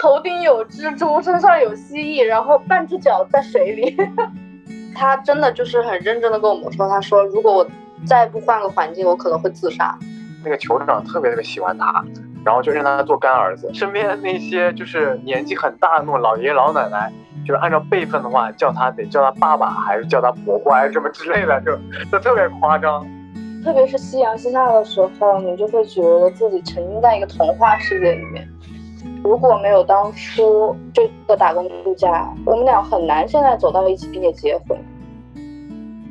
头顶有蜘蛛，身上有蜥蜴，然后半只脚在水里。他真的就是很认真的跟我们说，他说如果我再不换个环境，我可能会自杀。那个酋长特别特别喜欢他，然后就认他做干儿子。身边的那些就是年纪很大的那种老爷爷老奶奶，就是按照辈分的话，叫他得叫他爸爸，还是叫他婆婆，还是什么之类的，就就特别夸张。特别是夕阳西下的时候，你就会觉得自己沉浸在一个童话世界里面。如果没有当初这个打工度假，我们俩很难现在走到一起并且结婚。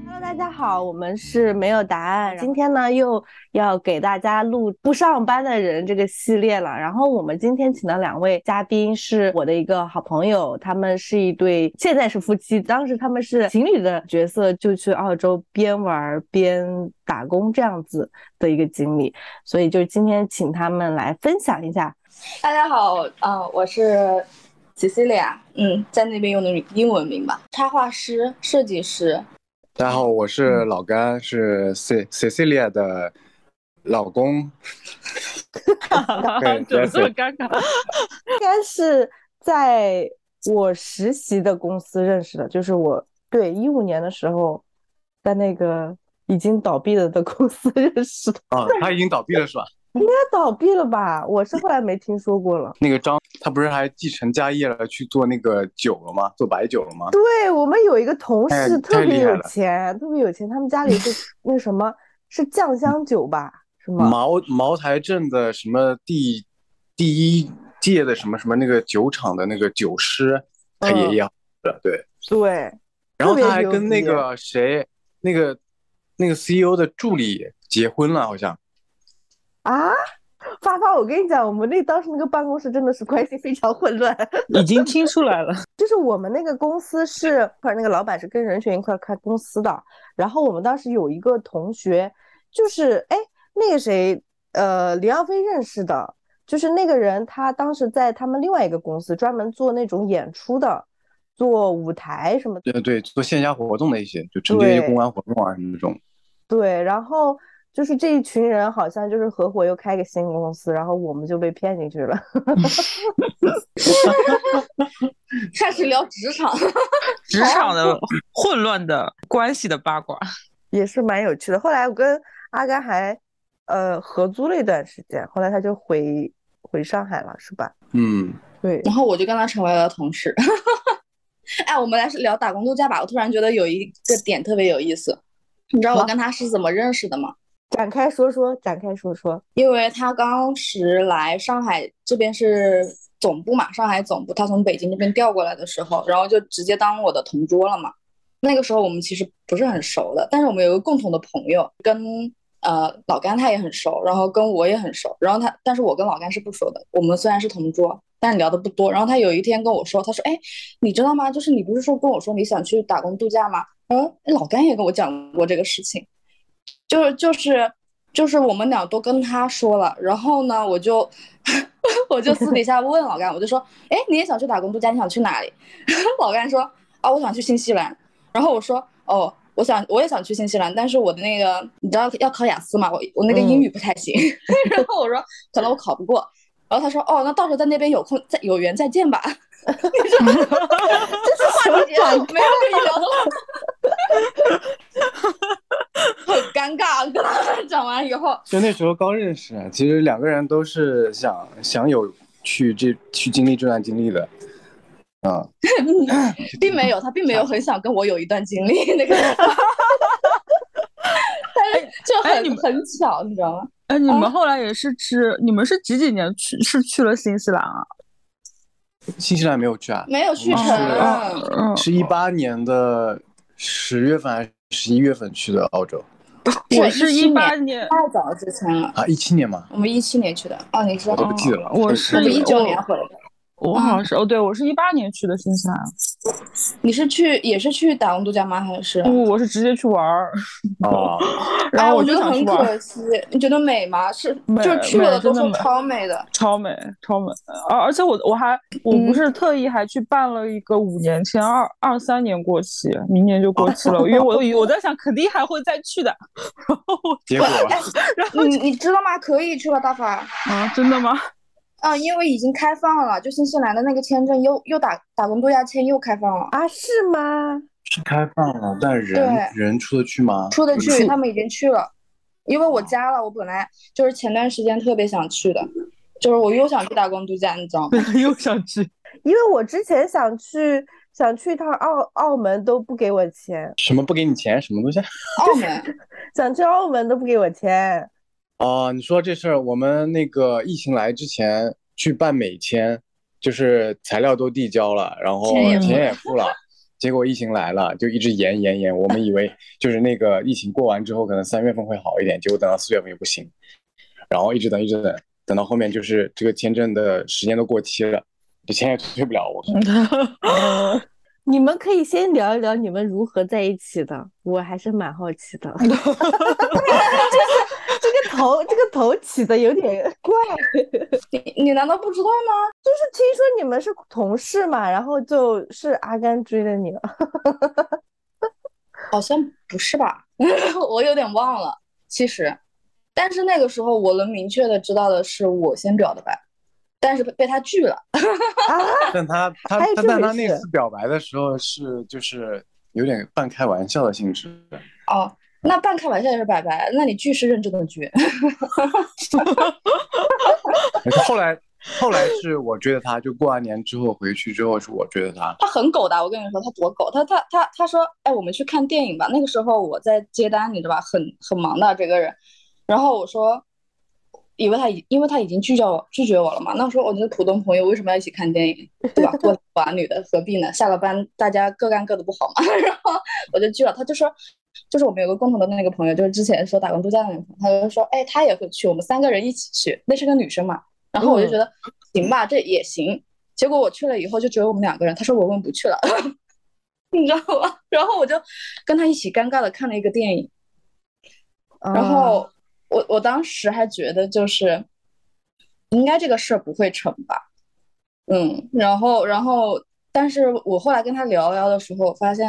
Hello，大家好，我们是没有答案。今天呢，又要给大家录不上班的人这个系列了。然后我们今天请的两位嘉宾是我的一个好朋友，他们是一对，现在是夫妻，当时他们是情侣的角色，就去澳洲边玩边打工这样子的一个经历。所以就今天请他们来分享一下。大家好，嗯，我是 Cecilia，嗯，在那边用的英文名吧，插画师、设计师。大家好，我是老甘，是 C Cecilia 的老公。哈哈哈怎么这么尴尬？应该是在我实习的公司认识的，就是我对一五年的时候，在那个已经倒闭了的公司认识的。啊，他已经倒闭了是吧？应该倒闭了吧？我是后来没听说过了。那个张，他不是还继承家业了，去做那个酒了吗？做白酒了吗？对我们有一个同事特别有钱，特别有钱，他们家里是 那什么，是酱香酒吧？是吗？茅茅台镇的什么第第一届的什么什么那个酒厂的那个酒师，他爷爷的，对对。然后他还跟那个谁，那个那个 CEO 的助理结婚了，好像。啊，发发，我跟你讲，我们那当时那个办公室真的是关系非常混乱，已经听出来了。就是我们那个公司是，或者那个老板是跟任泉一块开公司的。然后我们当时有一个同学，就是哎，那个谁，呃，林耀飞认识的，就是那个人，他当时在他们另外一个公司专门做那种演出的，做舞台什么。对对，做线下活动的一些，就承接一些公关活动啊什么那种。对，然后。就是这一群人好像就是合伙又开个新公司，然后我们就被骗进去了。开始聊职场，职场的混乱的关系的八卦，也是蛮有趣的。后来我跟阿甘还呃合租了一段时间，后来他就回回上海了，是吧？嗯，对。然后我就跟他成为了同事。哎，我们来聊打工度假吧。我突然觉得有一个点特别有意思，你知道我跟他是怎么认识的吗？展开说说，展开说说，因为他当时来上海这边是总部嘛，上海总部，他从北京那边调过来的时候，然后就直接当我的同桌了嘛。那个时候我们其实不是很熟的，但是我们有个共同的朋友，跟呃老甘他也很熟，然后跟我也很熟，然后他，但是我跟老甘是不熟的。我们虽然是同桌，但聊的不多。然后他有一天跟我说，他说，哎，你知道吗？就是你不是说跟我说你想去打工度假吗？嗯，老甘也跟我讲过这个事情。就是就是就是我们俩都跟他说了，然后呢，我就 我就私底下问老干，我就说，哎，你也想去打工度假？你想去哪里？老干说，啊，我想去新西兰。然后我说，哦，我想我也想去新西兰，但是我的那个你知道要考雅思嘛，我我那个英语不太行。然后我说，可能我考不过。然后他说，哦，那到时候在那边有空再有缘再见吧。这是什么转？没有跟你聊的了。很尴尬，跟他讲完以后，就那时候刚认识，其实两个人都是想想有去这去经历这段经历的，啊，并没有，他并没有很想跟我有一段经历那个，但是就很很巧，你知道吗？哎，你们后来也是去，你们是几几年去？是去了新西兰啊？新西兰没有去啊？没有去成，是一八年的十月份还是？十一月份去的澳洲，我是一八年，太早之前了啊，一七年吗，我们一七年去的，哦，你说我都不记得了，我是一九年回来的。我好像是哦，对我是一八年去的新西兰。你是去也是去打工度假吗？还是？不，我是直接去玩儿。哦。然后我觉得很可惜。你觉得美吗？是，就去了都说超美的。超美，超美。而而且我我还我不是特意还去办了一个五年签，二二三年过期，明年就过期了。因为我我在想肯定还会再去的。然后结果，然后你你知道吗？可以去了，大法。啊，真的吗？嗯，因为已经开放了，就新西兰的那个签证又又打打工度假签又开放了啊？是吗？是开放了，但人人出得去吗？出得去，他们已经去了。因为我加了，我本来就是前段时间特别想去的，就是我又想去打工度假，你知道吗？又想去，因为我之前想去想去一趟澳澳门都不给我钱。什么不给你钱？什么东西？澳门 想去澳门都不给我钱。哦，你说这事儿，我们那个疫情来之前去办美签，就是材料都递交了，然后钱也付了。结果疫情来了，就一直延延延。我们以为就是那个疫情过完之后，可能三月份会好一点，结果等到四月份也不行，然后一直等一直等，等到后面就是这个签证的时间都过期了，这钱也退不了。我 你们可以先聊一聊你们如何在一起的，我还是蛮好奇的。就是这个头，这个头起的有点怪。你你难道不知道吗？就是听说你们是同事嘛，然后就是阿甘追的你了。好像不是吧？我有点忘了。其实，但是那个时候我能明确的知道的是，我先表的白。但是被他拒了，但他他他但他那次表白的时候是就是有点半开玩笑的性质。哦，那半开玩笑也是拜拜，那你拒是认真的拒。后来后来是我追的他，就过完年之后回去之后是我追的他。他很狗的，我跟你说他多狗，他他他他说，哎，我们去看电影吧。那个时候我在接单，你知道吧，很很忙的这个人。然后我说。以为他已，因为他已经拒绝我拒绝我了嘛。那时候我觉得普通朋友为什么要一起看电影，对吧？过把女的何必呢？下了班大家各干各的不好嘛？然后我就拒了。他就说，就是我们有个共同的那个朋友，就是之前说打工度假的那个朋友，他就说，哎，他也会去，我们三个人一起去。那是个女生嘛。然后我就觉得行吧，这也行。结果我去了以后就只有我们两个人。他说我们不去了，你知道吗？然后我就跟他一起尴尬的看了一个电影，然后。我我当时还觉得就是应该这个事儿不会成吧，嗯，然后然后，但是我后来跟他聊聊的时候，发现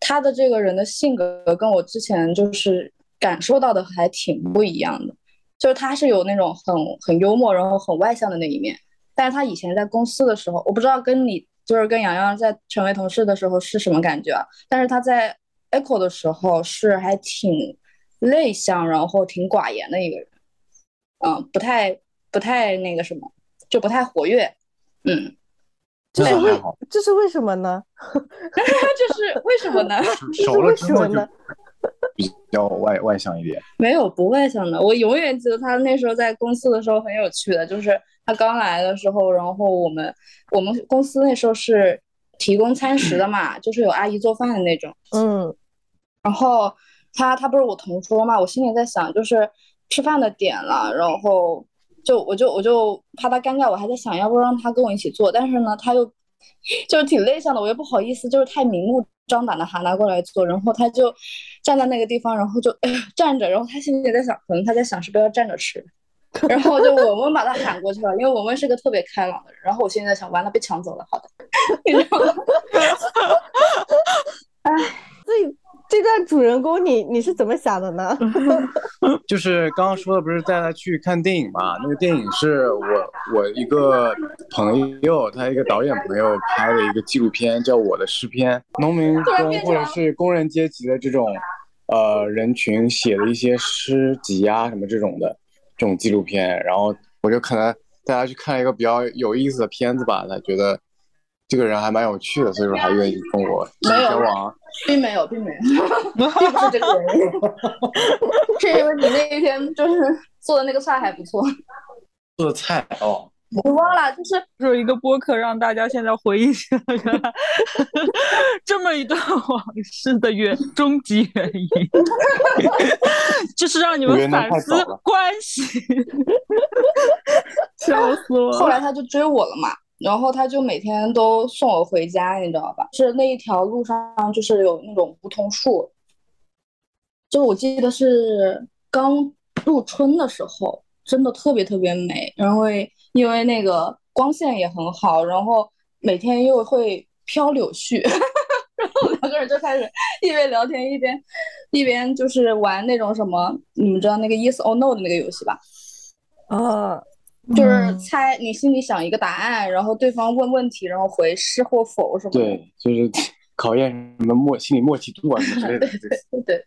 他的这个人的性格跟我之前就是感受到的还挺不一样的，就是他是有那种很很幽默，然后很外向的那一面，但是他以前在公司的时候，我不知道跟你就是跟洋洋在成为同事的时候是什么感觉啊，但是他在 Echo 的时候是还挺。内向，然后挺寡言的一个人，嗯，不太不太那个什么，就不太活跃，嗯，这是为这是为什么呢？这是为什么呢？熟了之后呢 比较外外向一点。没有不外向的，我永远记得他那时候在公司的时候很有趣的，就是他刚来的时候，然后我们我们公司那时候是提供餐食的嘛，就是有阿姨做饭的那种，嗯，然后。他他不是我同桌嘛，我心里在想，就是吃饭的点了，然后就我就我就怕他尴尬，我还在想要不让他跟我一起做，但是呢，他又 就是挺内向的，我又不好意思，就是太明目张胆的喊他过来做，然后他就站在那个地方，然后就 站着，然后他心里在想，可能他在想是不是要站着吃，然后就我们把他喊过去了，因为我们是个特别开朗的人，然后我现在想，完了被抢走了，好的，你知道吗？哎，所以。这段主人公，你你是怎么想的呢？就是刚刚说的，不是带他去看电影嘛？那个电影是我我一个朋友，他一个导演朋友拍的一个纪录片，叫《我的诗篇》，农民工或者是工人阶级的这种呃人群写的一些诗集啊什么这种的这种纪录片。然后我就可能带他去看一个比较有意思的片子吧，他觉得这个人还蛮有趣的，所以说还愿意跟我交往。并没有，并没有，并不是这个原因，是因为你那一天就是做的那个菜还不错。做的菜哦，我忘了，就是有一个播客让大家现在回忆起来 这么一段往事的原终极原因，就是让你们反思关系。笑死我了！后来他就追我了嘛。然后他就每天都送我回家，你知道吧？是那一条路上就是有那种梧桐树，就我记得是刚入春的时候，真的特别特别美。然后因为那个光线也很好，然后每天又会飘柳絮，然后两个人就开始一边聊天一边一边就是玩那种什么，你们知道那个 Yes or No 的那个游戏吧？啊。就是猜你心里想一个答案，然后对方问问题，然后回是或否什么的。对，就是 考验什么默心理默契度啊什么之类的。对对 对。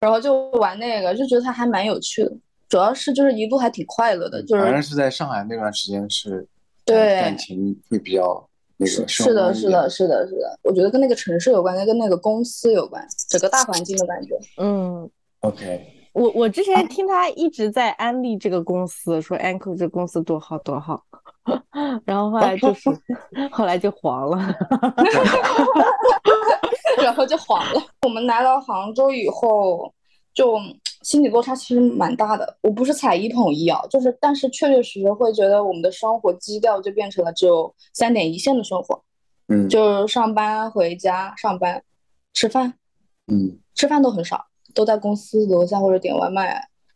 然后就玩那个，就觉得它还蛮有趣的，主要是就是一路还挺快乐的。就是反正是在上海那段时间是，对感情会比较那个是的，是的，是的，是的。我觉得跟那个城市有关，跟那个公司有关，整个大环境的感觉。嗯，OK。我我之前听他一直在安利这个公司，说 Anko 这公司多好多好，然后后来就是 后来就黄了，然后就黄了。我们来到杭州以后，就心理落差其实蛮大的。我不是踩一捧一啊，就是但是确确实实会觉得我们的生活基调就变成了只有三点一线的生活，嗯，就是上班回家上班吃饭，嗯，吃饭都很少。都在公司楼下或者点外卖，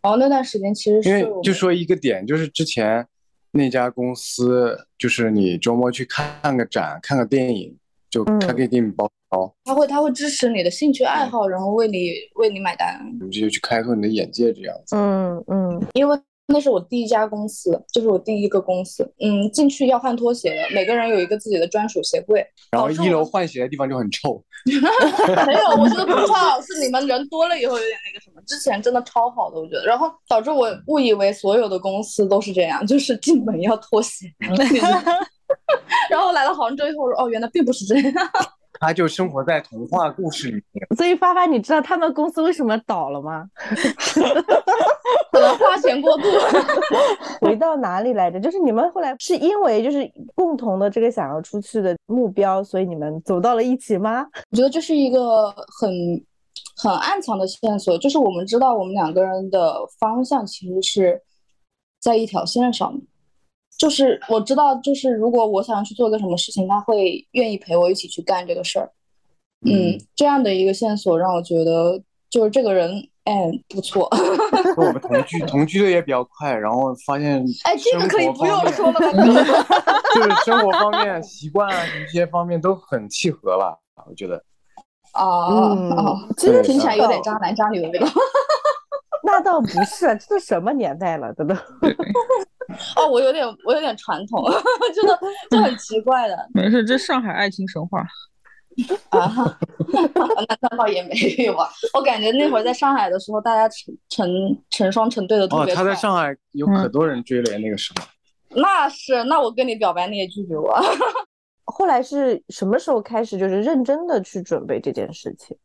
然后那段时间其实是因为就说一个点，就是之前那家公司，就是你周末去看个展、看个电影，就他可以给你包包，他会他会支持你的兴趣爱好，然后为你为你买单，你直接去开拓你的眼界这样子。嗯嗯，因为。那是我第一家公司，就是我第一个公司。嗯，进去要换拖鞋的，每个人有一个自己的专属鞋柜。然后一楼换鞋的地方就很臭。没有，我觉得不臭，是你们人多了以后有点那个什么。之前真的超好的，我觉得。然后导致我误以为所有的公司都是这样，就是进门要脱鞋。然后来到杭州以后，我说哦，原来并不是这样。他就生活在童话故事里面。所以发发，你知道他们公司为什么倒了吗？可能花钱过度。回到哪里来着？就是你们后来是因为就是共同的这个想要出去的目标，所以你们走到了一起吗？我觉得这是一个很很暗藏的线索，就是我们知道我们两个人的方向其实是在一条线上的。就是我知道，就是如果我想要去做个什么事情，他会愿意陪我一起去干这个事儿。嗯，这样的一个线索让我觉得，就是这个人，哎，不错。我们同居，同居的也比较快，然后发现，哎，这个可以不用说了。就是生活方面、习惯啊一些方面都很契合吧，我觉得。哦哦，其实听起来有点渣男渣女的味道。那倒不是，这都什么年代了，真的。哦，我有点，我有点传统，真的就很奇怪的。没事，这上海爱情神话 啊，那倒也没有啊。我感觉那会儿在上海的时候，大家成成成双成对的特别哦，他在上海有可多人追了，那个时候。那是，那我跟你表白，你也拒绝我。后来是什么时候开始，就是认真的去准备这件事情？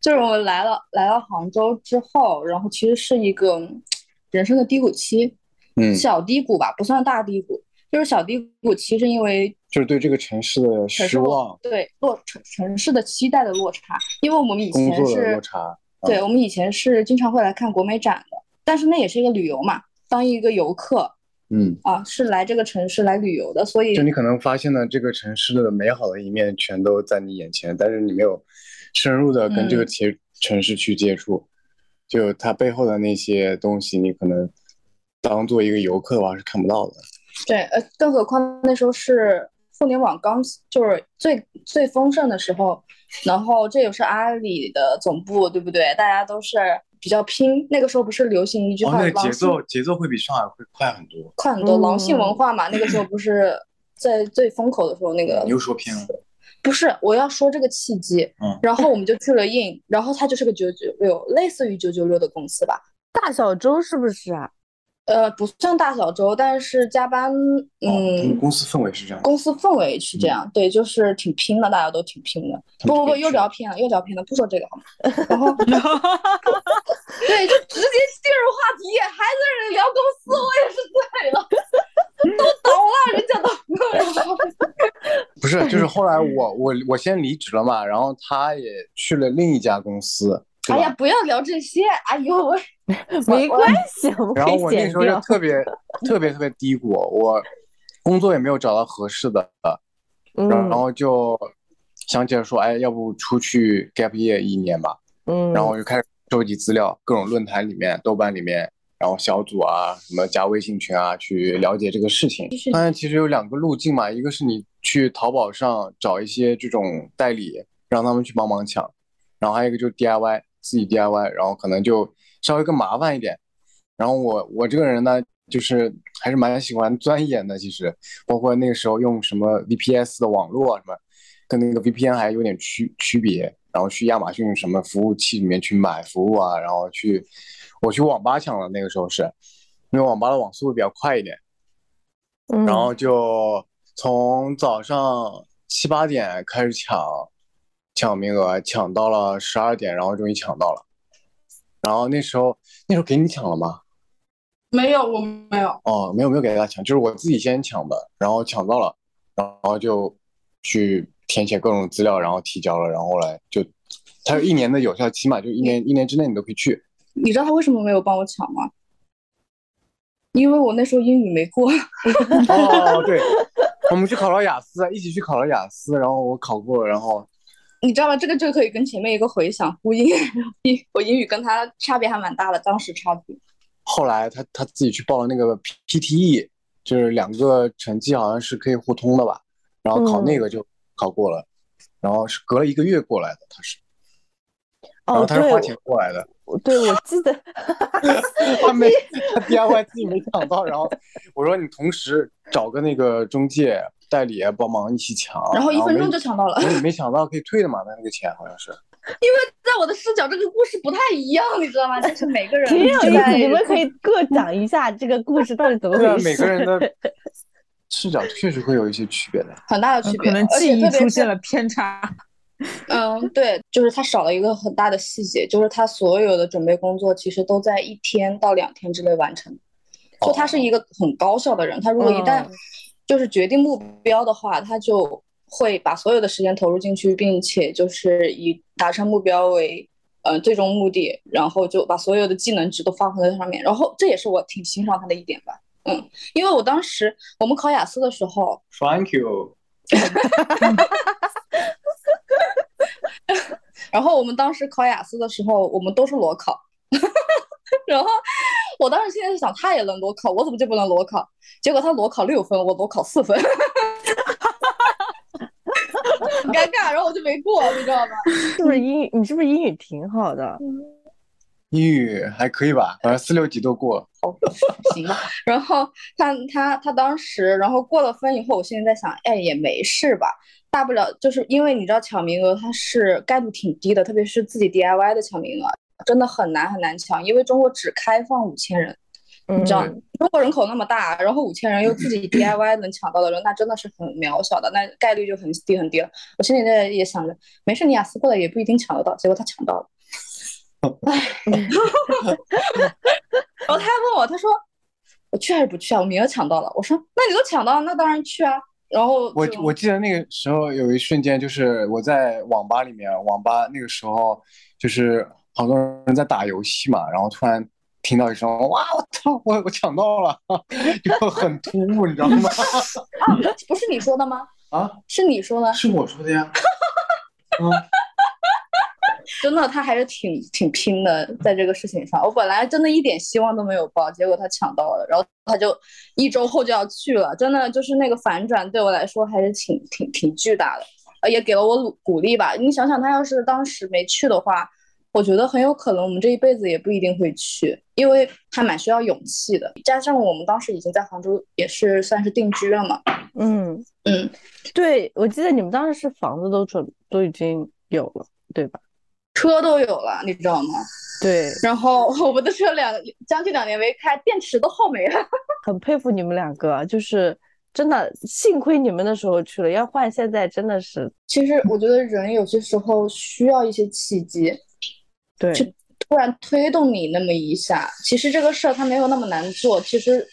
就是我来了，来到杭州之后，然后其实是一个人生的低谷期。嗯小低谷吧，不算大低谷，就是小低谷。其实因为就是对这个城市的失望，对落城城市的期待的落差。因为我们以前是落差，对我们以前是经常会来看国美展的，但是那也是一个旅游嘛，当一个游客，嗯啊，是来这个城市来旅游的，所以就你可能发现了这个城市的美好的一面全都在你眼前，但是你没有深入的跟这个城城市去接触，就它背后的那些东西，你可能。当做一个游客的话是看不到的，对，呃，更何况那时候是互联网刚就是最最丰盛的时候，然后这也是阿里的总部，对不对？大家都是比较拼，那个时候不是流行一句话，那个节奏节奏会比上海会快很多，快很多，狼性文化嘛，那个时候不是在最风口的时候，那个你又说偏了，不是，我要说这个契机，嗯，然后我们就去了印，然后它就是个九九六，类似于九九六的公司吧，大小周是不是啊？呃，不算大小周，但是加班，嗯，公司氛围是这样，公司氛围是这样，对，就是挺拼的，大家都挺拼的。不不不，又聊偏了，又聊偏了，不说这个好吗？然后，对，就直接进入话题，还在聊公司，我也是醉了，都倒了，人家都。不是，就是后来我我我先离职了嘛，然后他也去了另一家公司。哎呀，不要聊这些，哎呦喂。没关系，然后我那时候就特别特别特别低谷，我工作也没有找到合适的，然后就想起来说，哎，要不出去 gap year 一年吧，嗯，然后我就开始收集资料，各种论坛里面、豆瓣里面，然后小组啊，什么加微信群啊，去了解这个事情。当然其实有两个路径嘛，一个是你去淘宝上找一些这种代理，让他们去帮忙抢，然后还有一个就是 DIY，自己 DIY，然后可能就。稍微更麻烦一点，然后我我这个人呢，就是还是蛮喜欢钻研的。其实，包括那个时候用什么 VPS 的网络啊什么，跟那个 VPN 还有点区区别。然后去亚马逊什么服务器里面去买服务啊，然后去我去网吧抢了。那个时候是因为网吧的网速会比较快一点，然后就从早上七八点开始抢抢名额，抢到了十二点，然后终于抢到了。然后那时候那时候给你抢了吗？没有，我没有。哦，没有没有给大家抢，就是我自己先抢的，然后抢到了，然后就去填写各种资料，然后提交了，然后后来就，它有一年的有效期嘛，就一年一年之内你都可以去。你知道他为什么没有帮我抢吗？因为我那时候英语没过。哦，对，我们去考了雅思，一起去考了雅思，然后我考过了，然后。你知道吗？这个就可以跟前面一个回想呼应。我英语跟他差别还蛮大的，当时差距。后来他他自己去报了那个 PTE，就是两个成绩好像是可以互通的吧，然后考那个就考过了，然后是隔了一个月过来的，他是。然后他是花钱过来的。对，我记得。他没他 DIY 自己没抢到，然后我说你同时找个那个中介。代理帮忙一起抢，然后一分钟就抢到了。你没抢到可以退的嘛？那那个钱好像是。因为在我的视角，这个故事不太一样，你知道吗？就是每个人挺有意思，你们可以各讲一下这个故事到底怎么回事。每个人的视角确实会有一些区别的，很大的区别，可能记忆出现了偏差。嗯，对，就是他少了一个很大的细节，就是他所有的准备工作其实都在一天到两天之内完成。就他是一个很高效的人，他如果一旦。就是决定目标的话，他就会把所有的时间投入进去，并且就是以达成目标为呃最终目的，然后就把所有的技能值都发挥在上面。然后这也是我挺欣赏他的一点吧。嗯，因为我当时我们考雅思的时候，Thank you。然后我们当时考雅思的时候，我们都是裸考。然后我当时现在是想，他也能裸考，我怎么就不能裸考？结果他裸考六分，我裸考四分，很 尴尬。然后我就没过，你知道吗？是不是英语？你是不是英语挺好的？英语还可以吧，反正四六级都过。哦，行吧。然后他他他当时，然后过了分以后，我现在在想，哎，也没事吧，大不了就是因为你知道抢名额它是概率挺低的，特别是自己 DIY 的抢名额。真的很难很难抢，因为中国只开放五千人，你知道，中国人口那么大，然后五千人又自己 DIY 能抢到的人，那真的是很渺小的，那概率就很低很低了。我心里在也想着，没事，你雅思过了也不一定抢得到。结果他抢到了，唉，然后他还问我，他说我去还是不去啊？我名额抢到了。我说那你都抢到了，那当然去啊。然后我我记得那个时候有一瞬间，就是我在网吧里面，网吧那个时候就是。好多人在打游戏嘛，然后突然听到一声“哇，我操，我我抢到了”，就很突兀，你知道吗？啊，不是你说的吗？啊，是你说的？是我说的呀。嗯，真的，他还是挺挺拼的，在这个事情上。我本来真的一点希望都没有抱，结果他抢到了，然后他就一周后就要去了。真的就是那个反转，对我来说还是挺挺挺巨大的，呃，也给了我鼓鼓励吧。你想想，他要是当时没去的话。我觉得很有可能我们这一辈子也不一定会去，因为还蛮需要勇气的。加上我们当时已经在杭州，也是算是定居了嘛。嗯嗯，对，我记得你们当时是房子都准都已经有了，对吧？车都有了，你知道吗？对。然后我们的车两将近两年没开，电池都耗没了。很佩服你们两个，就是真的，幸亏你们那时候去了，要换现在真的是。其实我觉得人有些时候需要一些契机。对，就突然推动你那么一下，其实这个事儿它没有那么难做，其实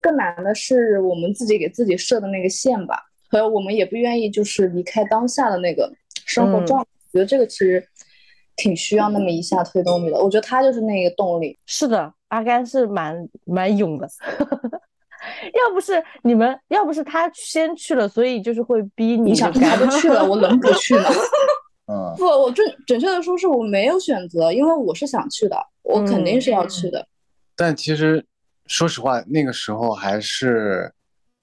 更难的是我们自己给自己设的那个线吧，还有我们也不愿意就是离开当下的那个生活状态。我觉得这个其实挺需要那么一下推动力的。我觉得他就是那个动力。是的，阿甘是蛮蛮勇的，要不是你们，要不是他先去了，所以就是会逼你。你想他都去了，我能不去吗？嗯不，我准准确的说，是我没有选择，因为我是想去的，我肯定是要去的。但其实，说实话，那个时候还是，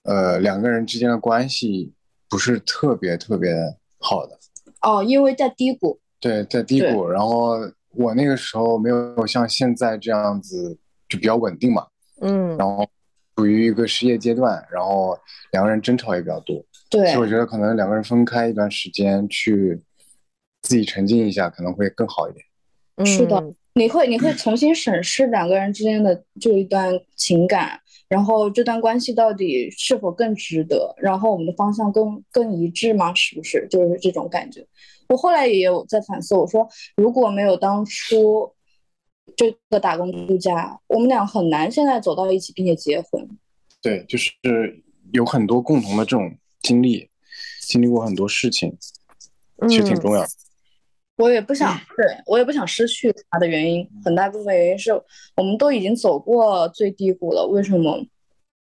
呃，两个人之间的关系不是特别特别好的。哦，因为在低谷。对，在低谷。然后我那个时候没有像现在这样子就比较稳定嘛。嗯，然后处于一个失业阶段，然后两个人争吵也比较多，对所以我觉得可能两个人分开一段时间去自己沉浸一下，可能会更好一点。是的嗯你会你会重新审视两个人之间的这一段情感，然后这段关系到底是否更值得，然后我们的方向更更一致吗？是不是？就是这种感觉。我后来也有在反思，我说如果没有当初这个打工度假，我们俩很难现在走到一起并且结婚。对，就是有很多共同的这种经历，经历过很多事情，其实挺嗯重要的。我也不想，对我也不想失去他的原因，很大部分原因是我们都已经走过最低谷了，为什么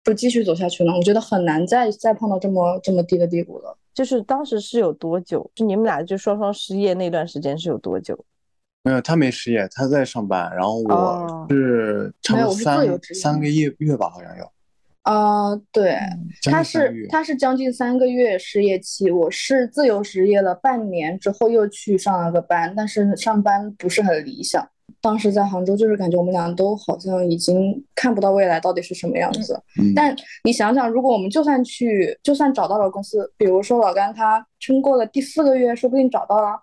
不继续走下去呢？我觉得很难再再碰到这么这么低的低谷了。就是当时是有多久？就你们俩就双双失业那段时间是有多久？没有，他没失业，他在上班，然后哦我是差没有不多三我是自由职业三个月月吧，好像有。呃，对，他是他是将近三个月失业期，我是自由职业了半年之后又去上了个班，但是上班不是很理想。当时在杭州，就是感觉我们俩都好像已经看不到未来到底是什么样子。嗯，但你想想，如果我们就算去，就算找到了公司，比如说老甘他撑过了第四个月，说不定找到了，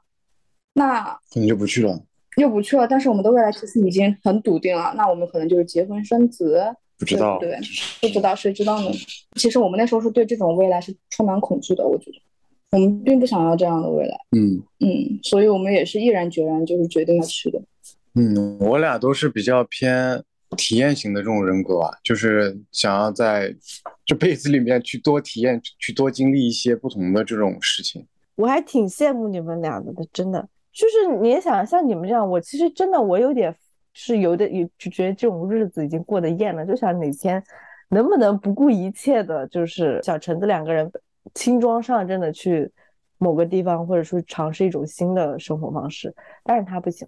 那可能就不去了，又不去了。但是我们的未来其实已经很笃定了，那我们可能就是结婚生子，不知道，对不对不知道谁知道呢？其实我们那时候是对这种未来是充满恐惧的，我觉得我们并不想要这样的未来，嗯嗯，所以我们也是毅然决然就是决定要去的。嗯，我俩都是比较偏体验型的这种人格吧，就是想要在这辈子里面去多体验，去多经历一些不同的这种事情。我还挺羡慕你们俩的，真的。就是你也想像你们这样，我其实真的我有点是有点也就觉得这种日子已经过得厌了，就想哪天能不能不顾一切的，就是小橙子两个人轻装上阵的去某个地方，或者说尝试一种新的生活方式。但是他不行，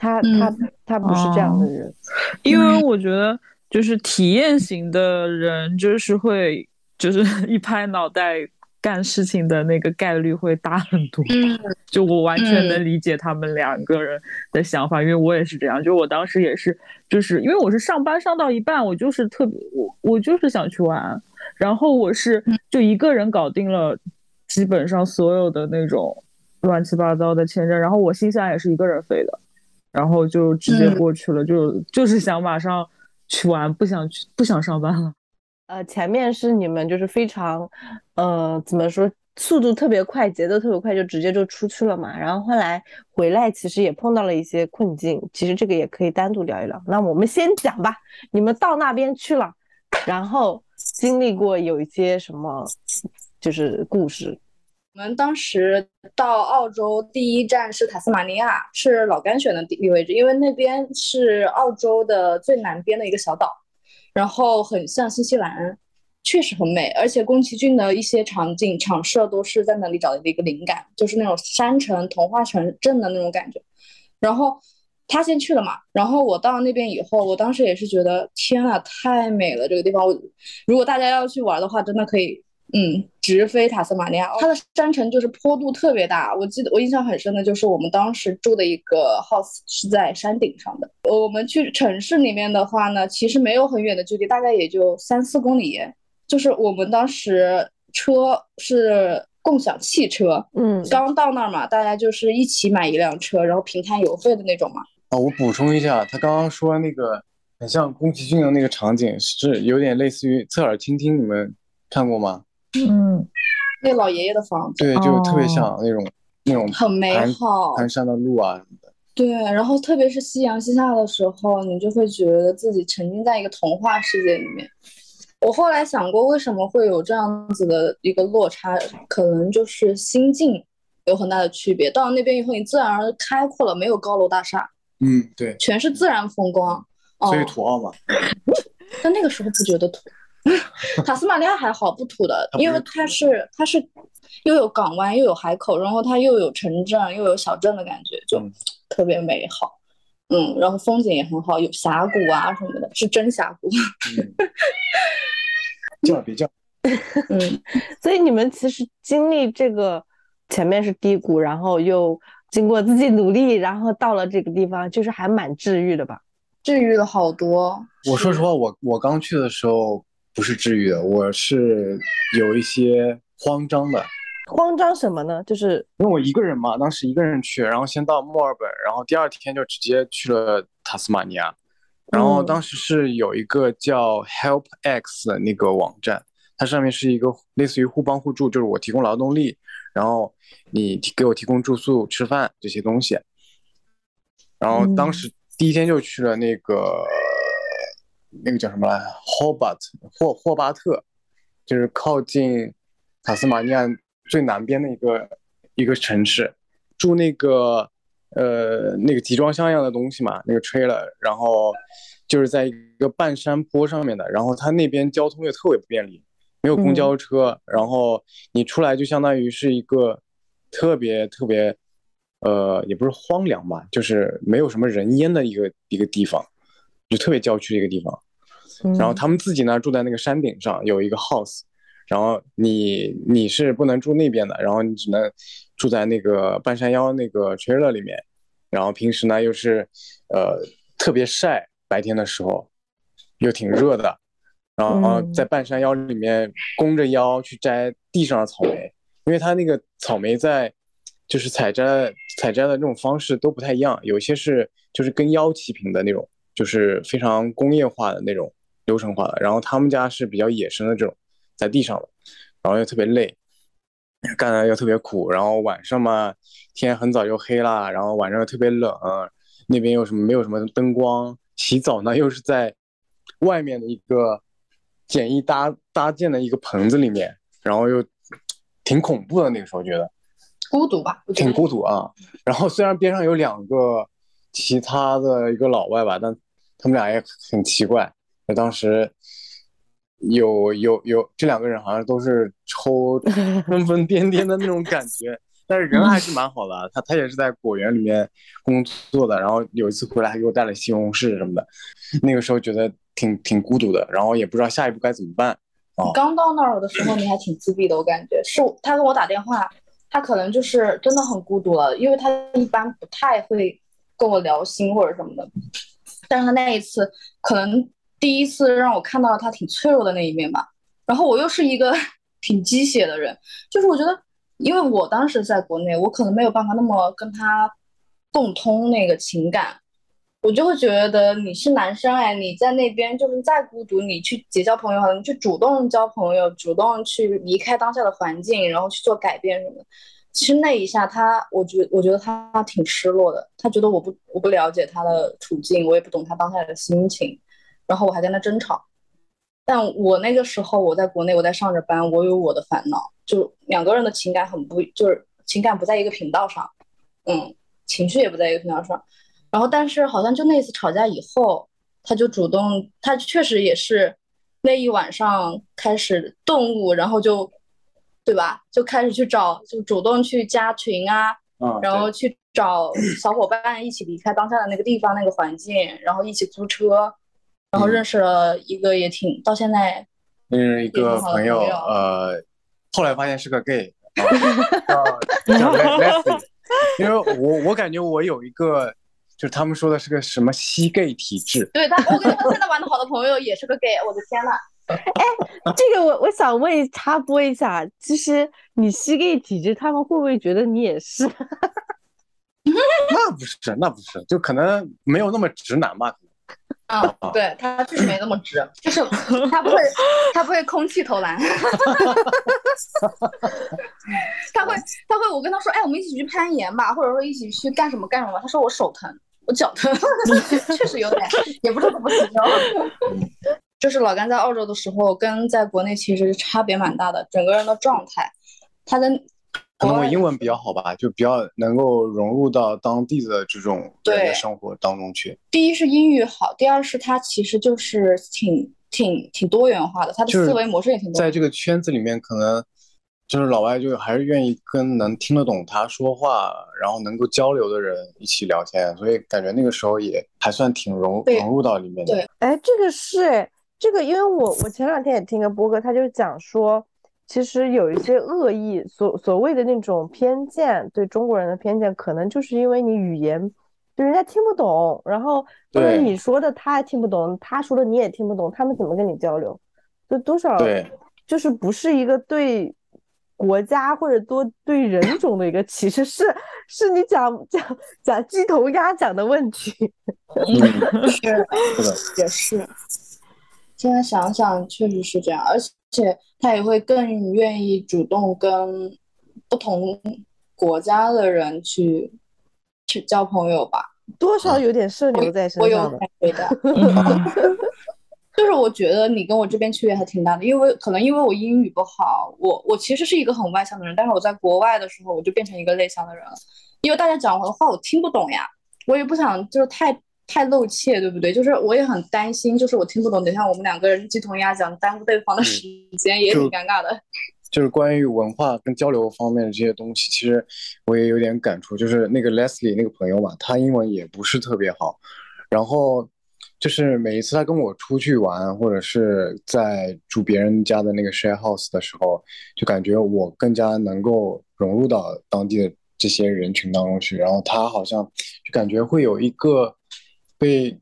他他他不是这样的人。因为我觉得就是体验型的人，就是会就是一拍脑袋干事情的那个概率会大很多。嗯就我完全能嗯理解他们两个人的想法，因为我也是这样。就我当时也是，就是因为我是上班上到一半，我就是特别我我就是想去玩，然后我是就一个人搞定了基本上所有的那种乱七八糟的签证，然后我新西兰也是一个人飞的，然后就直接嗯过去了，就就是想马上去玩，不想去不想上班了。呃，前面是你们就是非常，呃，怎么说，速度特别快，节奏特别快，就直接就出去了嘛。然后后来回来，其实也碰到了一些困境，其实这个也可以单独聊一聊。那我们先讲吧，你们到那边去了，然后经历过有一些什么，就是故事。我们当时到澳洲第一站是塔斯马尼亚，是老干选的地理位置，因为那边是澳洲的最南边的一个小岛，然后很像新西兰，确实很美，而且宫崎骏的一些场景场设都是在那里找的一个灵感，就是那种山城、童话城镇的那种感觉。然后他先去了嘛，然后我到那边以后，我当时也是觉得天呐，太美了这个地方。我如果大家要去玩的话，真的可以。嗯，直飞塔斯马尼亚，它的山城就是坡度特别大。我记得我印象很深的就是我们当时住的一个 house 是在山顶上的。我们去城市里面的话呢，其实没有很远的距离，大概也就三四公里。就是我们当时车是共享汽车，嗯，刚到那儿嘛，大家就是一起买一辆车，然后平摊邮费的那种嘛。啊，我补充一下，他刚刚说那个很像宫崎骏的那个场景，是有点类似于侧耳倾听，你们看过吗？嗯，那老爷爷的房子对，就特别哦像那种那种很美好，盘山的路啊什么的。对，然后特别是夕阳西下的时候，你就会觉得自己沉浸在一个童话世界里面。我后来想过，为什么会有这样子的一个落差，可能就是心境有很大的区别。到了那边以后，你自然而然开阔了，没有高楼大厦，嗯，对，全是自然风光。哦所以，土澳嘛，但那个时候不觉得土。塔斯马尼亚还好，不土的，因为它是它是又有港湾又有海口，然后它又有城镇又有小镇的感觉，就嗯特别美好。嗯，然后风景也很好，有峡谷啊什么的，是真峡谷。嗯，叫别叫，嗯，所以你们其实经历这个前面是低谷，然后又经过自己努力，然后到了这个地方，就是还蛮治愈的吧？治愈了好多。我说实话，我我刚去的时候不是治愈的，我是有一些慌张的。慌张什么呢？就是因为我一个人嘛，当时一个人去，然后先到墨尔本，然后第二天就直接去了塔斯马尼亚。然后当时是有一个叫 Help X 的那个网站，它上面是一个类似于互帮互助，就是我提供劳动力，然后你给我提供住宿、吃饭这些东西。然后当时第一天就去了那个那个叫什么来，Hobart 霍霍巴特，就是靠近塔斯马尼亚最南边的一个一个城市，住那个。呃，那个集装箱一样的东西嘛，那个 trailer，然后就是在一个半山坡上面的，然后它那边交通也特别不便利，没有公交车，然后你出来就相当于是一个特别特别，呃，也不是荒凉吧，就是没有什么人烟的一个一个地方，就特别郊区的一个地方。然后他们自己呢住在那个山顶上，有一个 house，然后你你是不能住那边的，然后你只能。住在那个半山腰那个 trailer 里面，然后平时呢又是，呃特别晒，白天的时候又挺热的，然后在半山腰里面弓着腰去摘地上的草莓，因为它那个草莓在就是采摘采摘的这种方式都不太一样，有些是就是跟腰齐平的那种，就是非常工业化的那种流程化的，然后他们家是比较野生的这种在地上的，然后又特别累。干的又特别苦，然后晚上嘛，天很早就黑了，然后晚上又特别冷，那边又什么没有什么灯光，洗澡呢又是在外面的一个简易搭搭建的一个棚子里面，然后又挺恐怖的，那个时候觉得孤独吧，挺孤独啊。然后虽然边上有两个其他的一个老外吧，但他们俩也很奇怪，当时。有有有，这两个人好像都是抽 疯疯癫癫的那种感觉，但是人还是蛮好的。他他也是在果园里面工作的，然后有一次回来还给我带了西红柿什么的。那个时候觉得挺挺孤独的，然后也不知道下一步该怎么办。你刚到那儿的时候，你还挺自闭的，我感觉是他跟我打电话，他可能就是真的很孤独了，因为他一般不太会跟我聊心或者什么的，但是他那一次可能。第一次让我看到了他挺脆弱的那一面吧，然后我又是一个 挺鸡血的人，就是我觉得，因为我当时在国内，我可能没有办法那么跟他共通那个情感，我就会觉得你是男生哎，你在那边就是再孤独，你去结交朋友，你去主动交朋友，主动去离开当下的环境，然后去做改变什么的。其实那一下他，我觉我觉得他挺失落的，他觉得我不我不了解他的处境，我也不懂他当下的心情。然后我还跟他争吵，但我那个时候我在国内，我在上着班，我有我的烦恼，就两个人的情感很不，就是情感不在一个频道上，嗯，情绪也不在一个频道上。然后，但是好像就那次吵架以后，他就主动，他确实也是那一晚上开始顿悟，然后就，对吧？就开始去找，就主动去加群啊，然后去找小伙伴一起离开当下的那个地方、那个环境，然后一起租车。然后认识了一个也挺到现在，认识一个朋友，呃，后来发现是个 gay，叫 Leslie，因为我我感觉我有一个，就是他们说的是个什么吸 gay 体质。对他，我跟他现在玩的好的朋友也是个 gay，我的天呐。哎，这个我我想问插播一下，其实你吸 gay 体质，他们会不会觉得你也是？那不是，那不是，就可能没有那么直男吧。啊，对他确实没那么直，就是他不会，他不会空气投篮，他会，他会，我跟他说，哎，我们一起去攀岩吧，或者说一起去干什么干什么，他说我手疼，我脚疼，确实有点，也不是不行。就是老干在澳洲的时候，跟在国内其实差别蛮大的，整个人的状态，他的。可能我英文比较好吧，就比较能够融入到当地的这种人的生活当中去。第一是英语好，第二是他其实就是挺挺挺多元化的，他的思维模式也挺多。在这个圈子里面，可能就是老外就还是愿意跟能听得懂他说话，然后能够交流的人一起聊天，所以感觉那个时候也还算挺融融入到里面的。对，哎，这个是哎，这个因为我我前两天也听个播客，他就讲说。其实有一些恶意，所所谓的那种偏见，对中国人的偏见，可能就是因为你语言就人家听不懂，然后或者你说的他也听不懂，他说的你也听不懂，他们怎么跟你交流？就多少对就是不是一个对国家或者多对人种的一个歧视，是是你讲讲讲鸡同鸭讲的问题。嗯，是是的，也是。现在想想，确实是这样，而且他也会更愿意主动跟不同国家的人去去交朋友吧。多少有点社牛在身我有上的。感觉的 就是我觉得你跟我这边区别还挺大的，因为可能因为我英语不好，我我其实是一个很外向的人，但是我在国外的时候我就变成一个内向的人了，因为大家讲我的话我听不懂呀，我也不想就是太太露怯，对不对？就是我也很担心，就是我听不懂，等一下我们两个人鸡同鸭讲，耽误对方的时间也挺尴尬的。就是关于文化跟交流方面的这些东西，其实我也有点感触。就是那个 Leslie 那个朋友嘛，他英文也不是特别好，然后就是每一次他跟我出去玩，或者是在住别人家的那个 share house 的时候，就感觉我更加能够融入到当地的这些人群当中去。然后他好像就感觉会有一个被